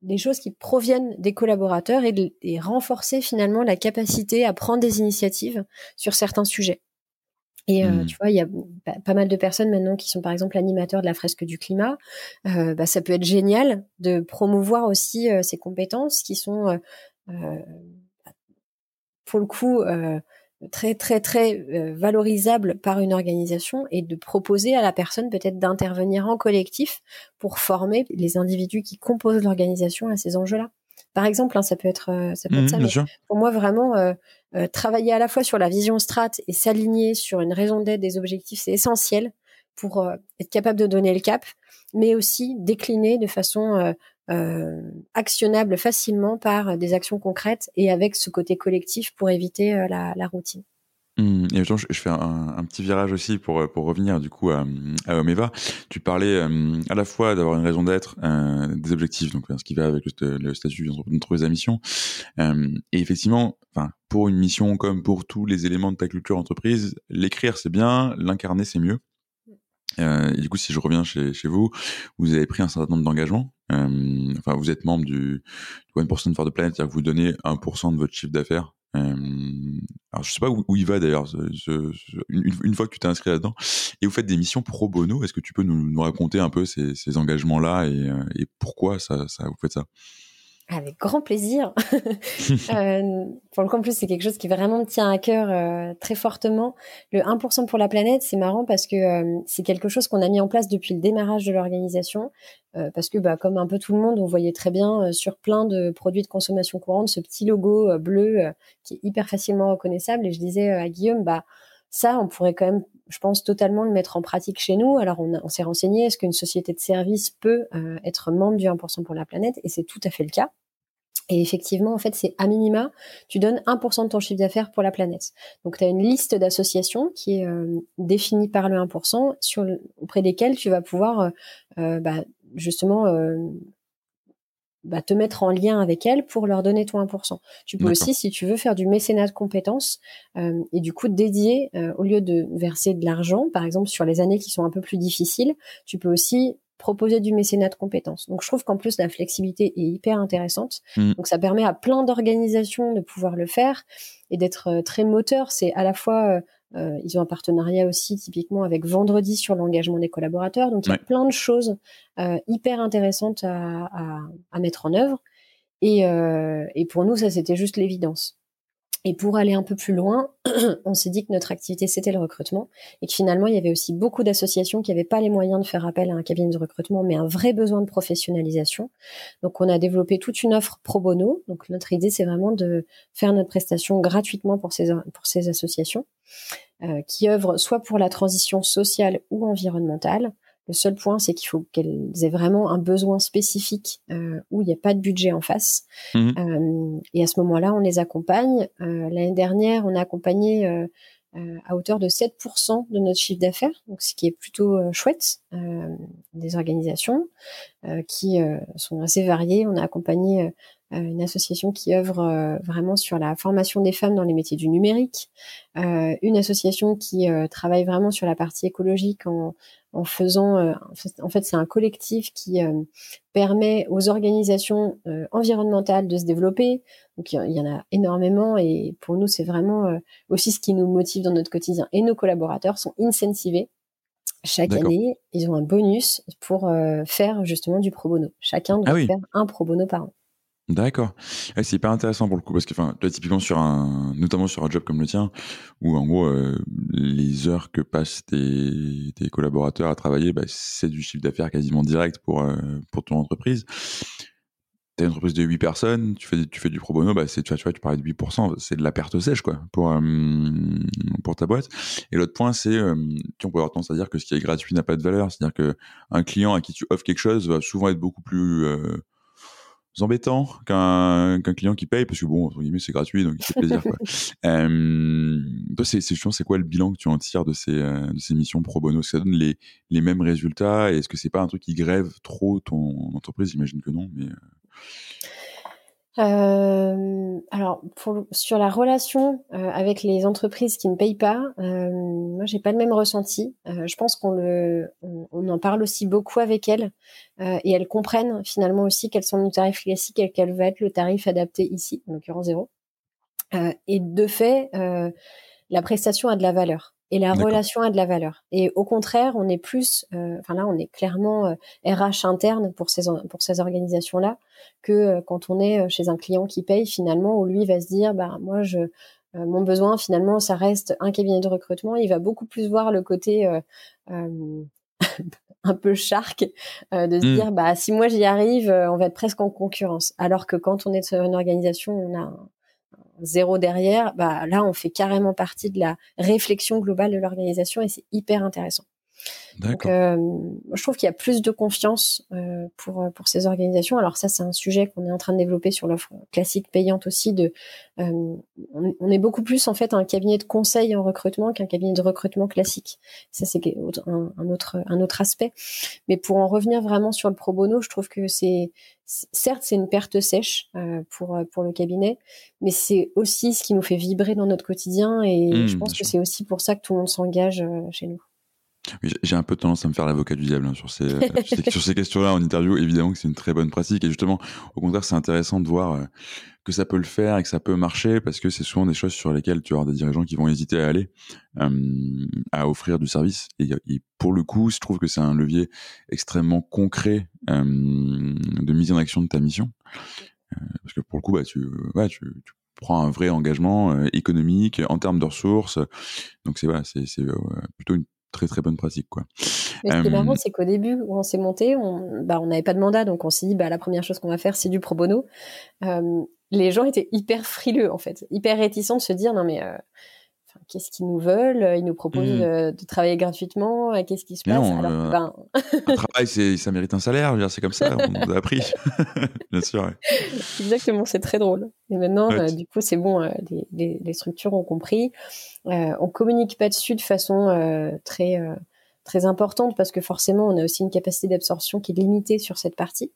des choses qui proviennent des collaborateurs et, renforcer finalement la capacité à prendre des initiatives sur certains sujets. Et euh, mmh. tu vois, il y a pas mal de personnes maintenant qui sont par exemple animateurs de la fresque du climat. Euh, bah, ça peut être génial de promouvoir aussi euh, ces compétences qui sont, pour le coup, très très très euh, valorisable par une organisation et de proposer à la personne peut-être d'intervenir en collectif pour former les individus qui composent l'organisation à ces enjeux-là. Par exemple, hein, ça peut être euh, ça peut être mmh, ça. pour moi, vraiment euh, travailler à la fois sur la vision strat et s'aligner sur une raison d'être des objectifs, c'est essentiel pour être capable de donner le cap, mais aussi décliner de façon euh, actionnable facilement par des actions concrètes et avec ce côté collectif pour éviter euh, la, la, routine. Mmh, et je, je fais un, un, petit virage aussi pour, pour revenir du coup à, à Omeva. Tu parlais euh, à la fois d'avoir une raison d'être, euh, des objectifs, donc ce qui va avec le, le statut d'entreprise à mission. Euh, et effectivement, enfin, pour une mission comme pour tous les éléments de ta culture entreprise, l'écrire c'est bien, l'incarner c'est mieux. Euh, et du coup, si je reviens chez, chez vous, vous avez pris un certain nombre d'engagements. Euh, enfin, vous êtes membre du, du 1% for the Planet, c'est-à-dire que vous donnez 1% de votre chiffre d'affaires. Euh, alors, je sais pas où, il va d'ailleurs, une, fois que tu t'es inscrit là-dedans. Et vous faites des missions pro bono. Est-ce que tu peux nous, raconter un peu ces, engagements-là et, euh, et, pourquoi ça, ça, vous faites ça? Avec grand plaisir. euh, pour le plus, c'est quelque chose qui vraiment me tient à cœur euh, très fortement. Le 1% pour la planète, c'est marrant parce que euh, c'est quelque chose qu'on a mis en place depuis le démarrage de l'organisation. Parce que, bah, comme un peu tout le monde, on voyait très bien sur plein de produits de consommation courante ce petit logo bleu qui est hyper facilement reconnaissable. Et je disais à Guillaume, bah, ça, on pourrait quand même, je pense, totalement le mettre en pratique chez nous. Alors, on, s'est renseigné, est-ce qu'une société de service peut euh, être membre du 1% pour la planète? Et c'est tout à fait le cas. Et effectivement, en fait, c'est à minima, tu donnes 1% de ton chiffre d'affaires pour la planète. Donc, tu as une liste d'associations qui est euh, définie par le 1%, sur auprès desquelles tu vas pouvoir euh, euh bah, justement bah, te mettre en lien avec elles pour leur donner ton 1%. Tu peux aussi, si tu veux, faire du mécénat de compétences euh, et du coup dédier, euh, au lieu de verser de l'argent, par exemple sur les années qui sont un peu plus difficiles, tu peux aussi proposer du mécénat de compétences. Donc je trouve qu'en plus la flexibilité est hyper intéressante. Mmh. Donc ça permet à plein d'organisations de pouvoir le faire et d'être euh, très moteur. C'est à la fois euh, ils ont un partenariat aussi typiquement avec Vendredi sur l'engagement des collaborateurs. Donc il y a plein de choses euh, hyper intéressantes à, à, à, mettre en œuvre. Et, euh, et pour nous, ça c'était juste l'évidence. Et pour aller un peu plus loin, on s'est dit que notre activité, c'était le recrutement et que finalement, il y avait aussi beaucoup d'associations qui n'avaient pas les moyens de faire appel à un cabinet de recrutement, mais un vrai besoin de professionnalisation. Donc, on a développé toute une offre pro bono. Donc, notre idée, c'est vraiment de faire notre prestation gratuitement pour ces, pour ces associations euh, qui œuvrent soit pour la transition sociale ou environnementale, le seul point, c'est qu'il faut qu'elles aient vraiment un besoin spécifique euh, où il n'y a pas de budget en face. Mmh. Euh, et à ce moment-là, on les accompagne. Euh, L'année dernière, on a accompagné à hauteur de 7% de notre chiffre d'affaires, donc ce qui est plutôt chouette. des organisations qui sont assez variées. On a accompagné une association qui œuvre vraiment sur la formation des femmes dans les métiers du numérique, une association qui travaille vraiment sur la partie écologique en, en faisant, euh, en fait, c'est un collectif qui euh, permet aux organisations euh, environnementales de se développer. Donc il y, en a énormément et pour nous c'est vraiment aussi ce qui nous motive dans notre quotidien. Et nos collaborateurs sont incensivés chaque année. Ils ont un bonus pour faire justement du pro bono. Chacun doit ah faire un pro bono par an. D'accord. c'est hyper intéressant pour le coup parce que, enfin, toi, typiquement sur un, notamment sur un job comme le tien, où en gros, euh, les heures que passent tes, tes collaborateurs à travailler, bah, c'est du chiffre d'affaires quasiment direct pour, euh, pour ton entreprise. T'as une entreprise de 8 personnes, tu fais, tu fais du pro bono, bah, c'est, tu vois, tu vois, tu parlais de 8%, c'est de la perte sèche, quoi, pour, euh, pour ta boîte. Et l'autre point, c'est, euh, on peut avoir tendance à dire que ce qui est gratuit n'a pas de valeur. C'est-à-dire que un client à qui tu offres quelque chose va souvent être beaucoup plus, embêtant qu'un qu'un client qui paye parce que bon entre guillemets c'est gratuit donc il fait plaisir quoi. euh, toi c'est quoi le bilan que tu en tires de ces euh, de ces missions pro bono? Ça donne les les mêmes résultats? Est-ce que c'est pas un truc qui grève trop ton entreprise? J'imagine que non mais euh, euh, alors, pour, sur la relation euh, avec les entreprises qui ne payent pas, euh, moi, j'ai pas le même ressenti. Euh, je pense qu'on le, on, en parle aussi beaucoup avec elles euh, et elles comprennent finalement aussi quels sont nos tarifs classiques et quel va être le tarif adapté ici, en l'occurrence zéro. et de fait, la prestation a de la valeur et la relation a de la valeur. Et au contraire, on est plus, euh, enfin là, on est clairement RH euh, interne pour ces pour ces organisations-là que euh, quand on est chez un client qui paye finalement où lui va se dire, bah moi je mon besoin finalement ça reste un cabinet de recrutement. Il va beaucoup plus voir le côté un peu shark de se mmh. dire bah si moi j'y arrive, on va être presque en concurrence. Alors que quand on est sur une organisation, on a zéro derrière, bah là on fait carrément partie de la réflexion globale de l'organisation et c'est hyper intéressant. Donc, euh, je trouve qu'il y a plus de confiance euh, pour pour ces organisations. Alors ça, c'est un sujet qu'on est en train de développer sur l'offre classique payante aussi. De, euh, on, est beaucoup plus en fait un cabinet de conseil en recrutement qu'un cabinet de recrutement classique. Ça, c'est un, un, autre un autre aspect. Mais pour en revenir vraiment sur le pro bono, je trouve que c'est certes c'est une perte sèche euh, pour pour le cabinet, mais c'est aussi ce qui nous fait vibrer dans notre quotidien. Et mmh, je pense que c'est aussi pour ça que tout le monde s'engage chez nous. J'ai un peu tendance à me faire l'avocat du diable hein, sur ces, euh, sur ces questions-là en interview. Évidemment que c'est une très bonne pratique et justement, au contraire, c'est intéressant de voir euh, que ça peut le faire et que ça peut marcher parce que c'est souvent des choses sur lesquelles tu as des dirigeants qui vont hésiter à aller, euh, à offrir du service. Et, pour le coup, je trouve que c'est un levier extrêmement concret de mise en action de ta mission. parce que pour le coup, bah, tu, ouais, tu, tu prends un vrai engagement économique en termes de ressources. Donc c'est voilà, c'est plutôt une très très bonne pratique quoi. Mais ce qui est marrant, c'est qu'au début où on s'est monté, on bah, on n'avait pas de mandat, donc on s'est dit bah la première chose qu'on va faire c'est du pro bono. Les gens étaient hyper frileux en fait, hyper réticents de se dire non mais euh, qu'est-ce qu'ils nous veulent Ils nous proposent mmh. de, travailler gratuitement. Qu'est-ce qui se passe Alors, euh, ben... Un travail, ça mérite un salaire. C'est comme ça, on nous a appris. Bien sûr. Exactement, c'est très drôle. Et maintenant, du coup, c'est bon. les, les, structures ont compris. on communique pas dessus de façon très très importante parce que forcément, on a aussi une capacité d'absorption qui est limitée sur cette partie.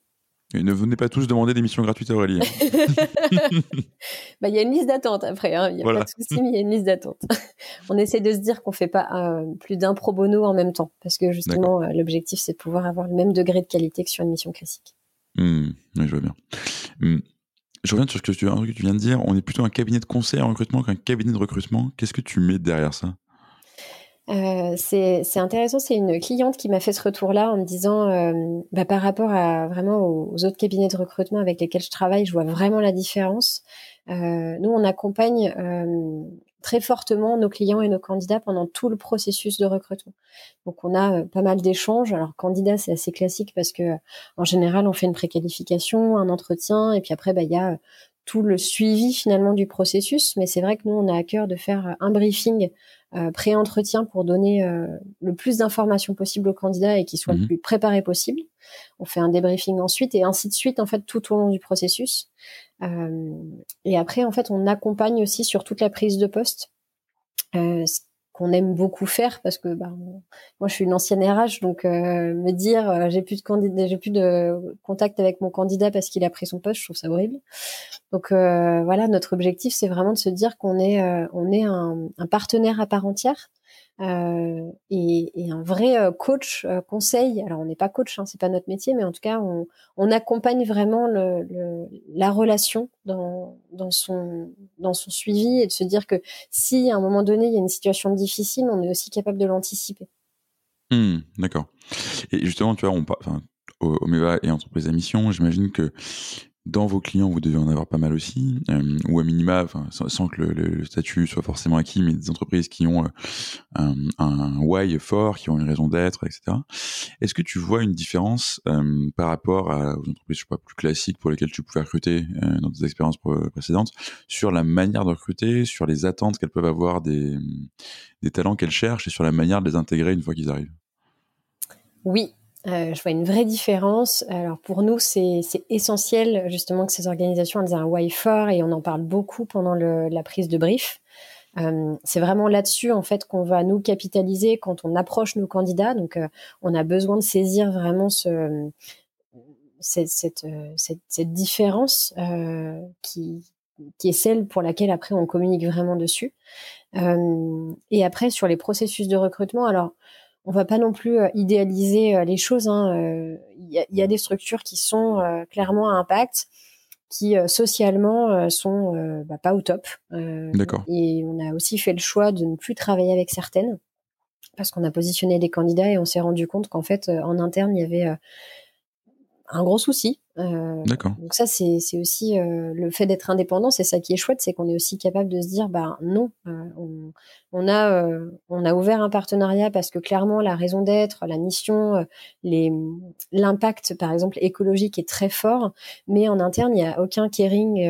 Et ne venez pas tous demander des missions gratuites à Aurélie. Bah, il y a une liste d'attente après, hein. il n'y a pas de souci, mais il y a une liste d'attente. on essaie de se dire qu'on fait pas euh, plus d'un pro bono en même temps, parce que justement, euh, l'objectif, c'est de pouvoir avoir le même degré de qualité que sur une mission classique. Mmh, oui, je vois bien. Mmh. Je reviens sur ce que tu, que tu viens de dire. On est plutôt un cabinet de conseil en recrutement qu'un cabinet de recrutement. Qu'est-ce que tu mets derrière ça? Euh, c'est intéressant, c'est une cliente qui m'a fait ce retour-là en me disant, euh, bah, par rapport à vraiment aux, autres cabinets de recrutement avec lesquels je travaille, je vois vraiment la différence. Euh, nous, on accompagne euh, très fortement nos clients et nos candidats pendant tout le processus de recrutement. Donc, on a euh, pas mal d'échanges. Alors, candidat, c'est assez classique parce que en général, on fait une préqualification, un entretien, et puis après, bah, il y a tout le suivi finalement du processus. Mais c'est vrai que nous, on a à cœur de faire un briefing euh, pré-entretien pour donner euh, le plus d'informations possible aux candidats et qu'ils soient le mhm. plus préparés possible. On fait un débriefing ensuite et ainsi de suite en fait tout au long du processus. Euh, et après en fait on accompagne aussi sur toute la prise de poste. Euh, qu'on aime beaucoup faire parce que bah, moi je suis une ancienne RH donc euh, me dire euh, j'ai plus de candidat j'ai plus de contact avec mon candidat parce qu'il a pris son poste je trouve ça horrible. Donc euh, voilà notre objectif c'est vraiment de se dire qu'on est on est un, partenaire à part entière euh, et, un vrai euh, coach euh, conseil. Alors on n'est pas coach, hein, c'est pas notre métier, mais en tout cas on, accompagne vraiment la relation dans, son suivi et de se dire que si à un moment donné il y a une situation difficile, on est aussi capable de l'anticiper. Mmh, D'accord. Et justement, tu vois, on, enfin, Omeva et entreprise à mission, j'imagine que dans vos clients, vous devez en avoir pas mal aussi, euh, ou à minima, sans, que le, statut soit forcément acquis, mais des entreprises qui ont euh, un, why fort, qui ont une raison d'être, etc. Est-ce que tu vois une différence euh, par rapport aux entreprises, je sais pas, plus classiques pour lesquelles tu pouvais recruter dans tes expériences précédentes, sur la manière de recruter, sur les attentes qu'elles peuvent avoir des talents qu'elles cherchent et sur la manière de les intégrer une fois qu'ils arrivent? Oui, euh, je vois une vraie différence. Alors pour nous, c'est essentiel justement que ces organisations aient un why fort et on en parle beaucoup pendant le, la prise de brief. Euh, c'est vraiment là-dessus en fait qu'on va nous capitaliser quand on approche nos candidats. Donc euh, on a besoin de saisir vraiment ce, cette, cette, cette, cette différence euh, qui, qui est celle pour laquelle après on communique vraiment dessus. et après sur les processus de recrutement, alors on va pas non plus euh, idéaliser euh, les choses. Hein, euh, il hein. y, y, a, des structures qui sont clairement à impact, qui socialement sont bah, pas au top. D'accord. Et on a aussi fait le choix de ne plus travailler avec certaines parce qu'on a positionné des candidats et on s'est rendu compte qu'en fait en interne il y avait un gros souci. Euh, D'accord. Donc ça, c'est aussi euh, le fait d'être indépendant, c'est ça qui est chouette, c'est qu'on est aussi capable de se dire, bah non, euh, on, on, a on a ouvert un partenariat parce que clairement la raison d'être, la mission, les l'impact par exemple écologique est très fort, mais en interne il n'y a aucun caring.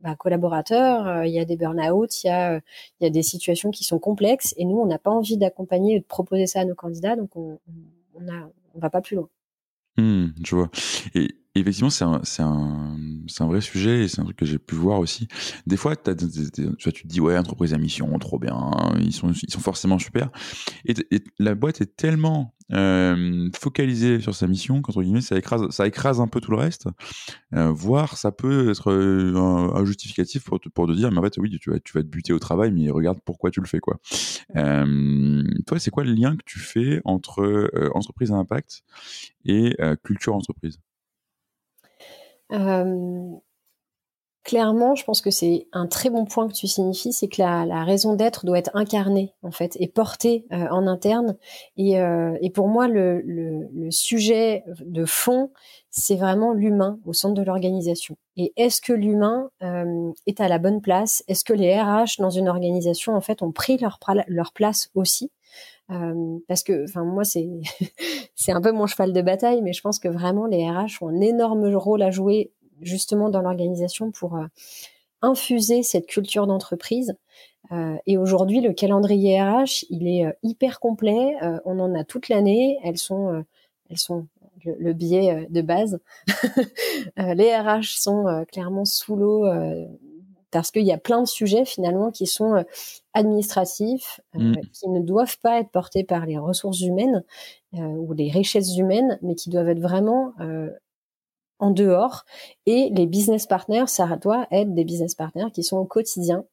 Bah, collaborateur, il y a des burn-out, il y a, il y a des situations qui sont complexes et nous on n'a pas envie d'accompagner et de proposer ça à nos candidats, donc on, on, a, on va pas plus loin. Mmh, je vois. Effectivement, c'est un, un, un vrai sujet et c'est un truc que j'ai pu voir aussi. Des fois, tu, te dis, ouais, entreprise à mission, trop bien, ils sont, ils sont forcément super. Et, la boîte est tellement euh, focalisée sur sa mission qu'entre guillemets, ça écrase, ça écrase un peu tout le reste. Euh, voire, ça peut être euh, un, justificatif pour te, pour te dire, mais en fait, oui, tu vas, tu vas te buter au travail, mais regarde pourquoi tu le fais, quoi. Euh, toi, c'est quoi le lien que tu fais entre euh, entreprise à impact et culture entreprise? Clairement, je pense que c'est un très bon point que tu signifies, c'est que la, raison d'être doit être incarnée en fait et portée en interne. Et, pour moi, le, sujet de fond, c'est vraiment l'humain au centre de l'organisation. Et est-ce que l'humain est à la bonne place? Est-ce que les RH dans une organisation en fait ont pris leur place aussi? Parce que, enfin, moi, c'est c'est un peu mon cheval de bataille, mais je pense que vraiment les RH ont un énorme rôle à jouer justement dans l'organisation pour euh, infuser cette culture d'entreprise. Euh, et aujourd'hui, le calendrier RH, il est euh, hyper complet. on en a toute l'année. Elles sont, elles sont le, biais de base. les RH sont clairement sous l'eau parce qu'il y a plein de sujets finalement qui sont administratifs, mmh. qui ne doivent pas être portés par les ressources humaines ou les richesses humaines, mais qui doivent être vraiment en dehors. Et les business partners, ça doit être des business partners qui sont au quotidien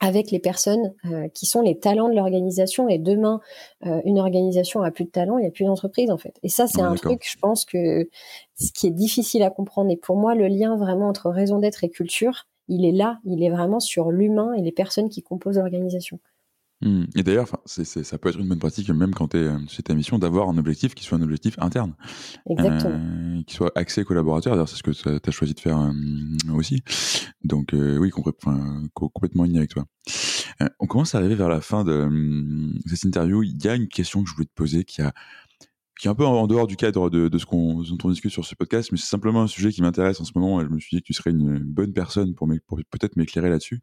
avec les personnes euh, qui sont les talents de l'organisation. Et demain, euh, une organisation a plus de talent, il n'y a plus d'entreprise en fait. Et ça, c'est un truc, je pense que ce qui est difficile à comprendre. Et pour moi, le lien vraiment entre raison d'être et culture, il est là, il est vraiment sur l'humain et les personnes qui composent l'organisation. Mmh. Et d'ailleurs, ça peut être une bonne pratique, même quand tu es chez ta mission, d'avoir un objectif qui soit un objectif interne. Exactement. Euh, qui soit axé collaborateur. D'ailleurs, c'est ce que tu as choisi de faire euh, aussi. Donc, euh, oui, complètement aligné avec toi. on commence à arriver vers la fin de cette interview. Il y a une question que je voulais te poser qui a qui est un peu en dehors du cadre de, ce qu'on dont on discute sur ce podcast, mais c'est simplement un sujet qui m'intéresse en ce moment et je me suis dit que tu serais une bonne personne pour, peut-être m'éclairer là-dessus.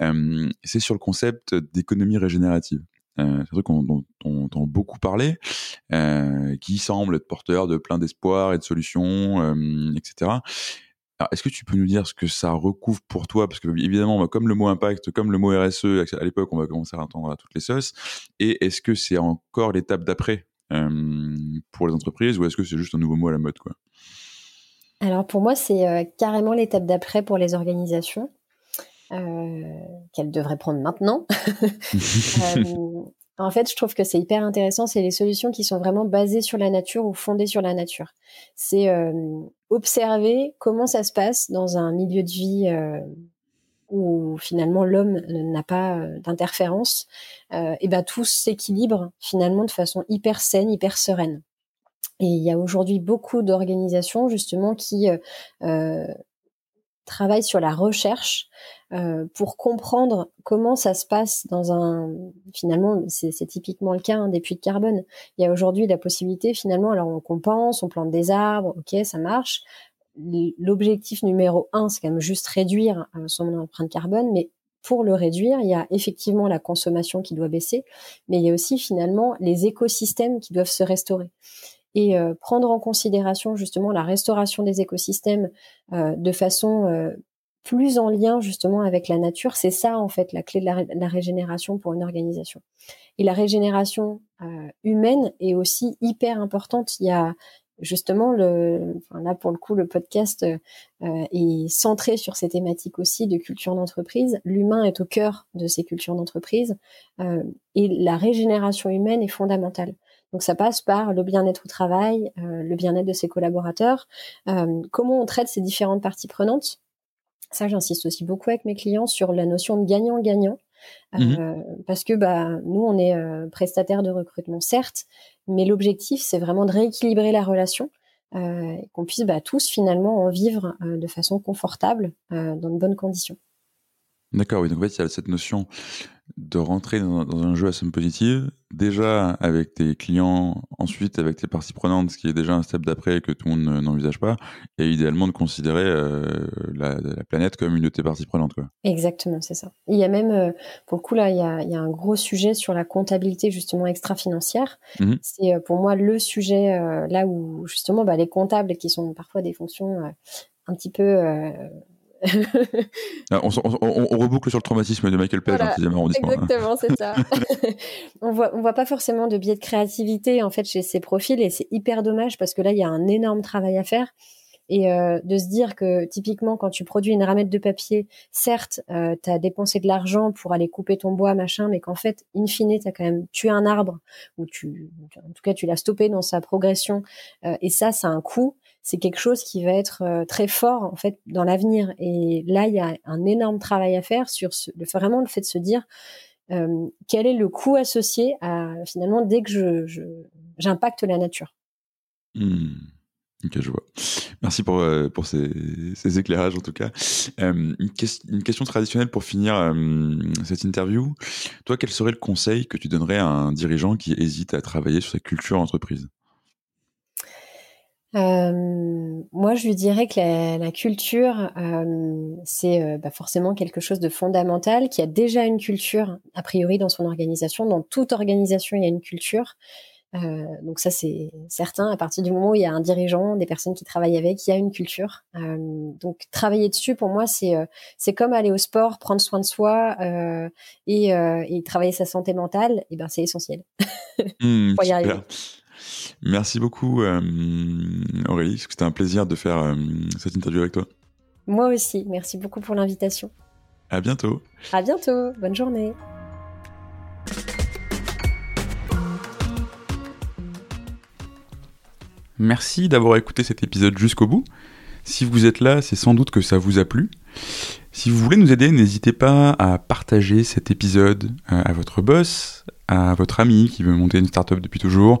Euh, c'est sur le concept d'économie régénérative. Euh, c'est un truc dont on entend beaucoup parler, euh, qui semble être porteur de plein d'espoir et de solutions, etc. est-ce que tu peux nous dire ce que ça recouvre pour toi? Parce que évidemment, comme le mot impact, comme le mot RSE, à l'époque, on va commencer à entendre à toutes les sauces. Et est-ce que c'est encore l'étape d'après euh, pour les entreprises ou est-ce que c'est juste un nouveau mot à la mode quoi? Alors pour moi, c'est euh, carrément l'étape d'après pour les organisations. Euh, qu'elles devraient prendre maintenant. en fait, je trouve que c'est hyper intéressant. C'est les solutions qui sont vraiment basées sur la nature ou fondées sur la nature. C'est observer comment ça se passe dans un milieu de vie où finalement l'homme n'a pas euh, d'interférence, euh, et ben tout s'équilibre finalement de façon hyper saine, hyper sereine. Et il y a aujourd'hui beaucoup d'organisations justement qui euh, travaillent sur la recherche pour comprendre comment ça se passe dans un finalement c'est typiquement le cas hein, des puits de carbone. Il y a aujourd'hui la possibilité finalement alors on compense, on plante des arbres, ok ça marche, l'objectif numéro un, c'est quand même juste réduire euh, son empreinte carbone, mais pour le réduire, il y a effectivement la consommation qui doit baisser, mais il y a aussi finalement les écosystèmes qui doivent se restaurer. Et euh, prendre en considération justement la restauration des écosystèmes euh, de façon plus en lien justement avec la nature, c'est ça en fait la clé de la, régénération pour une organisation. Et la régénération humaine est aussi hyper importante. Il y a, justement, le, enfin là pour le coup, le podcast euh, est centré sur ces thématiques aussi de culture d'entreprise. L'humain est au cœur de ces cultures d'entreprise euh, et la régénération humaine est fondamentale. Donc ça passe par le bien-être au travail, euh, le bien-être de ses collaborateurs, comment on traite ces différentes parties prenantes? Ça, j'insiste aussi beaucoup avec mes clients sur la notion de gagnant-gagnant. Mmh euh, parce que bah, nous, on est euh, prestataire de recrutement, certes, mais l'objectif, c'est vraiment de rééquilibrer la relation euh, et qu'on puisse bah, tous finalement en vivre de façon confortable, dans de bonnes conditions. D'accord, oui. Donc en fait, il y a cette notion de rentrer dans, un jeu à somme positive, déjà avec tes clients, ensuite avec tes parties prenantes, ce qui est déjà un step d'après que tout le monde n'envisage pas, et idéalement de considérer euh, la, planète comme une de tes parties prenantes. Quoi. Exactement, c'est ça. Il y a même, euh, pour le coup, là, il y a, un gros sujet sur la comptabilité justement extra-financière. Mmh c'est euh, pour moi le sujet là où justement bah, les comptables qui sont parfois des fonctions un petit peu Ah, on, reboucle sur le traumatisme de Michael Page, voilà, arrondissement. Exactement, c'est ça. on voit, on voit pas forcément de biais de créativité en fait chez ces profils et c'est hyper dommage parce que là il y a un énorme travail à faire et euh, de se dire que typiquement quand tu produis une ramette de papier, certes, euh, tu as dépensé de l'argent pour aller couper ton bois, machin, mais qu'en fait, in fine, tu as quand même tué un arbre, ou tu, en tout cas, tu l'as stoppé dans sa progression, euh, et ça, ça a un coût c'est quelque chose qui va être euh, très fort en fait dans l'avenir. Et là, il y a un énorme travail à faire sur vraiment le fait de se dire euh, quel est le coût associé à finalement dès que je j'impacte la nature. Mmh. Ok, je vois. Merci pour, euh, pour ces, éclairages en tout cas. Une, question traditionnelle pour finir cette interview. Toi, quel serait le conseil que tu donnerais à un dirigeant qui hésite à travailler sur sa culture entreprise moi, je lui dirais que la, la culture, c'est bah, forcément quelque chose de fondamental, qui a déjà une culture, a priori, dans son organisation. Dans toute organisation, il y a une culture. Donc ça c'est certain. À partir du moment où il y a un dirigeant, des personnes qui travaillent avec, il y a une culture. Donc travailler dessus pour moi c'est c'est comme aller au sport, prendre soin de soi et, et, travailler sa santé mentale. Et eh ben c'est essentiel. Mmh, y arriver. Merci beaucoup Aurélie, c'était un plaisir de faire cette interview avec toi. Moi aussi, merci beaucoup pour l'invitation. À bientôt. À bientôt. Bonne journée. Merci d'avoir écouté cet épisode jusqu'au bout. Si vous êtes là, c'est sans doute que ça vous a plu. Si vous voulez nous aider, n'hésitez pas à partager cet épisode euh, à votre boss, à votre ami qui veut monter une startup depuis toujours,